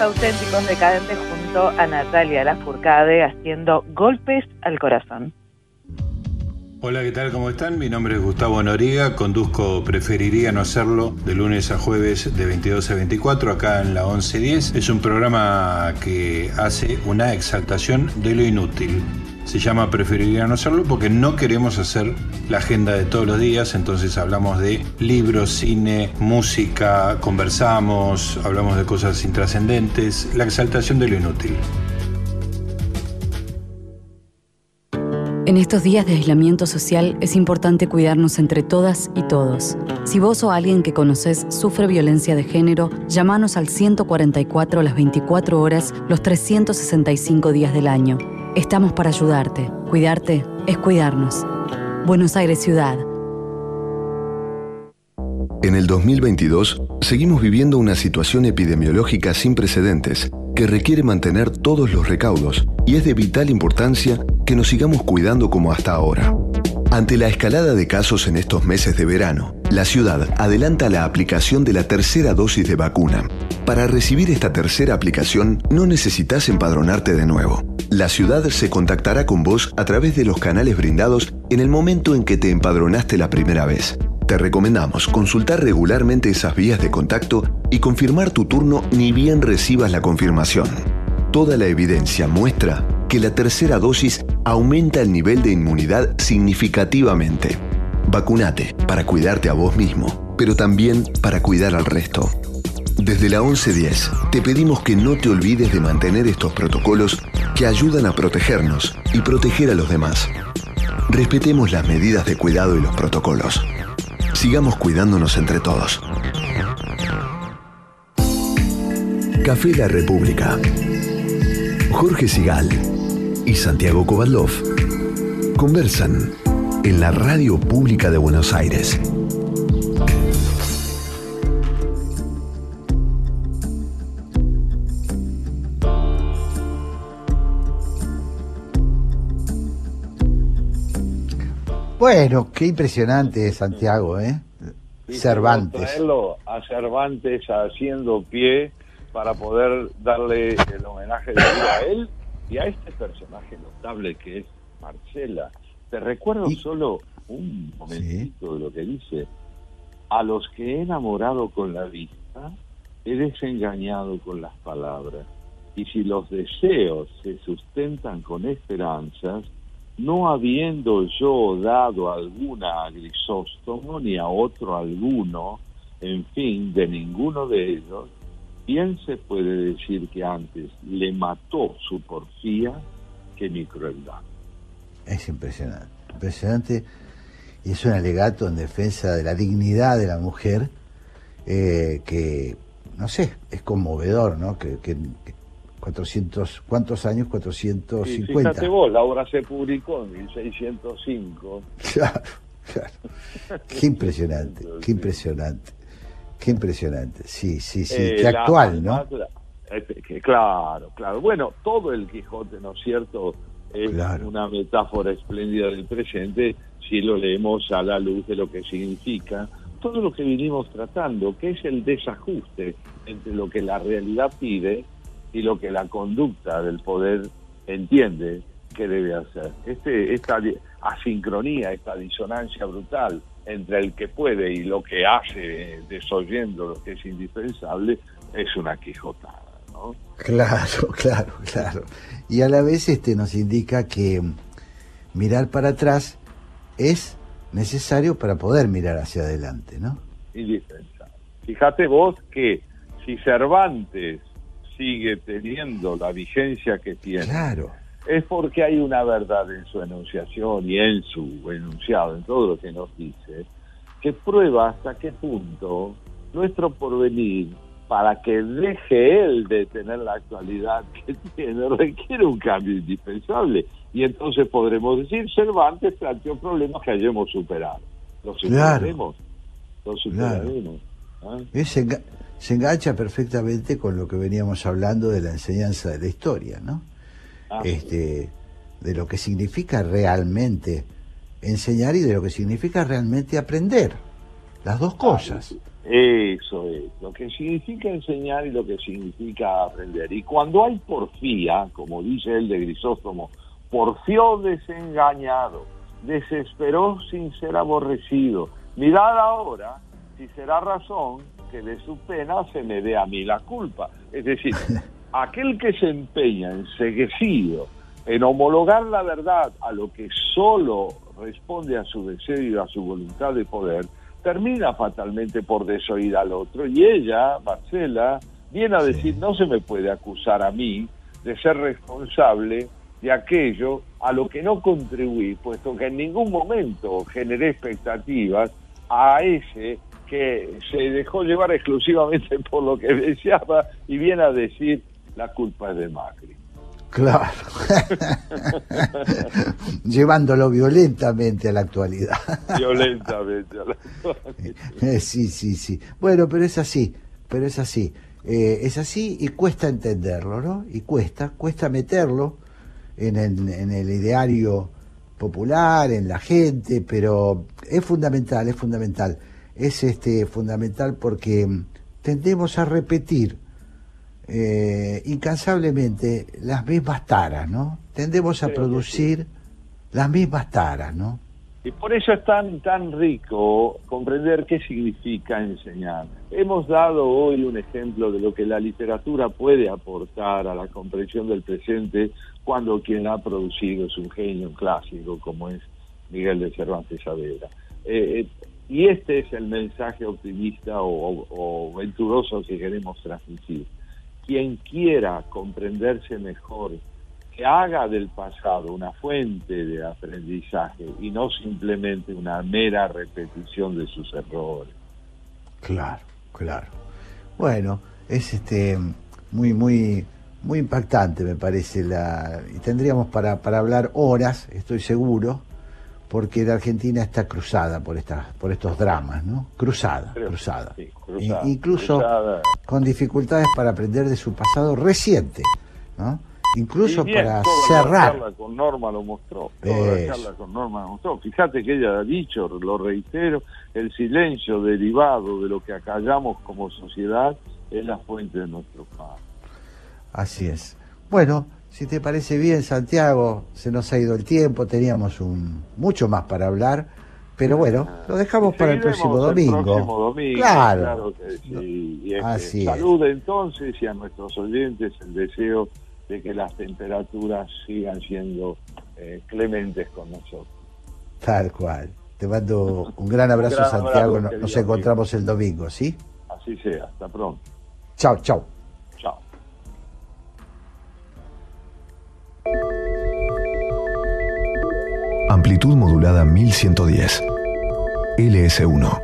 Auténticos decadentes junto a Natalia Lafourcade haciendo golpes al corazón. Hola, ¿qué tal? ¿Cómo están? Mi nombre es Gustavo Noriga, conduzco Preferiría no hacerlo de lunes a jueves de 22 a 24 acá en la 1110. Es un programa que hace una exaltación de lo inútil. Se llama Preferiría no hacerlo porque no queremos hacer la agenda de todos los días, entonces hablamos de libros, cine, música, conversamos, hablamos de cosas intrascendentes, la exaltación de lo inútil. En estos días de aislamiento social es importante cuidarnos entre todas y todos. Si vos o alguien que conoces sufre violencia de género, llámanos al 144 las 24 horas los 365 días del año. Estamos para ayudarte. Cuidarte es cuidarnos. Buenos Aires Ciudad. En el 2022 seguimos viviendo una situación epidemiológica sin precedentes que requiere mantener todos los recaudos y es de vital importancia que nos sigamos cuidando como hasta ahora. Ante la escalada de casos en estos meses de verano, la ciudad adelanta la aplicación de la tercera dosis de vacuna. Para recibir esta tercera aplicación no necesitas empadronarte de nuevo. La ciudad se contactará con vos a través de los canales brindados en el momento en que te empadronaste la primera vez. Te recomendamos consultar regularmente esas vías de contacto y confirmar tu turno ni bien recibas la confirmación. Toda la evidencia muestra que la tercera dosis aumenta el nivel de inmunidad significativamente. Vacunate para cuidarte a vos mismo, pero también para cuidar al resto. Desde la 1110 te pedimos que no te olvides de mantener estos protocolos que ayudan a protegernos y proteger a los demás. Respetemos las medidas de cuidado y los protocolos. Sigamos cuidándonos entre todos. Café La República. Jorge Sigal y Santiago Kovadlov conversan en la Radio Pública de Buenos Aires. Bueno, qué impresionante Santiago, ¿eh? Cervantes. Traerlo a Cervantes haciendo pie para poder darle el homenaje de vida a él y a este personaje notable que es Marcela. Te recuerdo solo un momentito de lo que dice. A los que he enamorado con la vista, he desengañado con las palabras. Y si los deseos se sustentan con esperanzas, no habiendo yo dado alguna a Grisóstomo ni a otro alguno, en fin, de ninguno de ellos, bien se puede decir que antes le mató su porfía que mi crueldad. Es impresionante, impresionante. Y es un alegato en defensa de la dignidad de la mujer eh, que, no sé, es conmovedor, ¿no? Que, que, que 400, ¿cuántos años? Y 450. fíjate vos, la obra se publicó en 1605. Claro, claro. Qué impresionante, qué impresionante, qué impresionante. Sí, sí, sí, Eh, qué la- actual, ¿no? la- que claro, claro. Bueno, todo el Quijote, ¿no es cierto? Es una metáfora espléndida del presente si lo leemos a la luz de lo que significa todo lo que vinimos tratando, que es el desajuste entre lo que la realidad pide y lo que la conducta del poder entiende que debe hacer. Este, esta asincronía, esta disonancia brutal entre el que puede y lo que hace, desoyendo lo que es indispensable, es una quijotada. ¿no? Claro, claro, claro. Y a la vez este nos indica que mirar para atrás es necesario para poder mirar hacia adelante, ¿no? indispensable. Fíjate vos que si Cervantes sigue teniendo la vigencia que tiene, Claro. Es porque hay una verdad en su enunciación y en su enunciado, en todo lo que nos dice, que prueba hasta qué punto nuestro porvenir, para que deje él de tener la actualidad que tiene, requiere un cambio indispensable. Y entonces podremos decir, Cervantes planteó problemas que hayamos superado. Los Claro. superaremos. Los superaremos. ¿ah? Eh, enga- se engancha perfectamente con lo que veníamos hablando de la enseñanza de la historia, ¿no? Ah. Este, de lo que significa realmente enseñar y de lo que significa realmente aprender. Las dos cosas. Eso es, lo que significa enseñar y lo que significa aprender. Y cuando hay porfía, como dice él de Grisóstomo, porfió desengañado, desesperó sin ser aborrecido. Mirad ahora si será razón que de su pena se me dé a mí la culpa. Es decir, aquel que se empeña enseguecido en homologar la verdad a lo que solo responde a su deseo y a su voluntad de poder, termina fatalmente por desoír al otro. Y ella, Marcela, viene a decir, no se me puede acusar a mí de ser responsable de aquello a lo que no contribuí, puesto que en ningún momento generé expectativas a ese que se dejó llevar exclusivamente por lo que deseaba y viene a decir, la culpa es de Macri. Claro. Llevándolo violentamente a la actualidad. Violentamente. a la- Eh, sí, sí, sí. Bueno, pero es así, pero es así. Eh, es así y cuesta entenderlo, ¿no? Y cuesta, cuesta meterlo en el, en el ideario popular, en la gente, pero es fundamental, es fundamental. Es este fundamental porque tendemos a repetir eh, incansablemente las mismas taras, ¿no? Tendemos a Sí, sí, producir las mismas taras, ¿no? Y por eso es tan, tan rico comprender qué significa enseñar. Hemos dado hoy un ejemplo de lo que la literatura puede aportar a la comprensión del presente cuando quien la ha producido es un genio clásico como es Miguel de Cervantes Saavedra. Eh, eh, y este es el mensaje optimista o, o- o venturoso que queremos transmitir. Quien quiera comprenderse mejor que haga del pasado una fuente de aprendizaje y no simplemente una mera repetición de sus errores. Claro, claro. Bueno, es este muy, muy, muy impactante, me parece la. Y tendríamos para, para hablar horas, estoy seguro, porque la Argentina está cruzada por estas, por estos dramas, ¿no? Cruzada, Creo, cruzada. sí, cruzada, I- incluso cruzada. con dificultades para aprender de su pasado reciente, ¿no? Incluso bien, para toda La cerrar. charla con Norma lo mostró. Toda la charla con Norma lo mostró. Fíjate que ella ha dicho, lo reitero, el silencio derivado de lo que acallamos como sociedad es la fuente de nuestro paz. Así es. Bueno, si te parece bien, Santiago, se nos ha ido el tiempo, teníamos un mucho más para hablar, pero bueno, lo dejamos para el próximo domingo. El próximo domingo, Claro. claro que sí. Y este, Así es. salud entonces y a nuestros oyentes el deseo de que las temperaturas sigan siendo eh, clementes con nosotros. Tal cual. Te mando un gran abrazo, Un gran Santiago. Nos- Nos encontramos el domingo, ¿sí? Así sea, hasta pronto. Chao. Chao. Amplitud modulada 1110. LS1.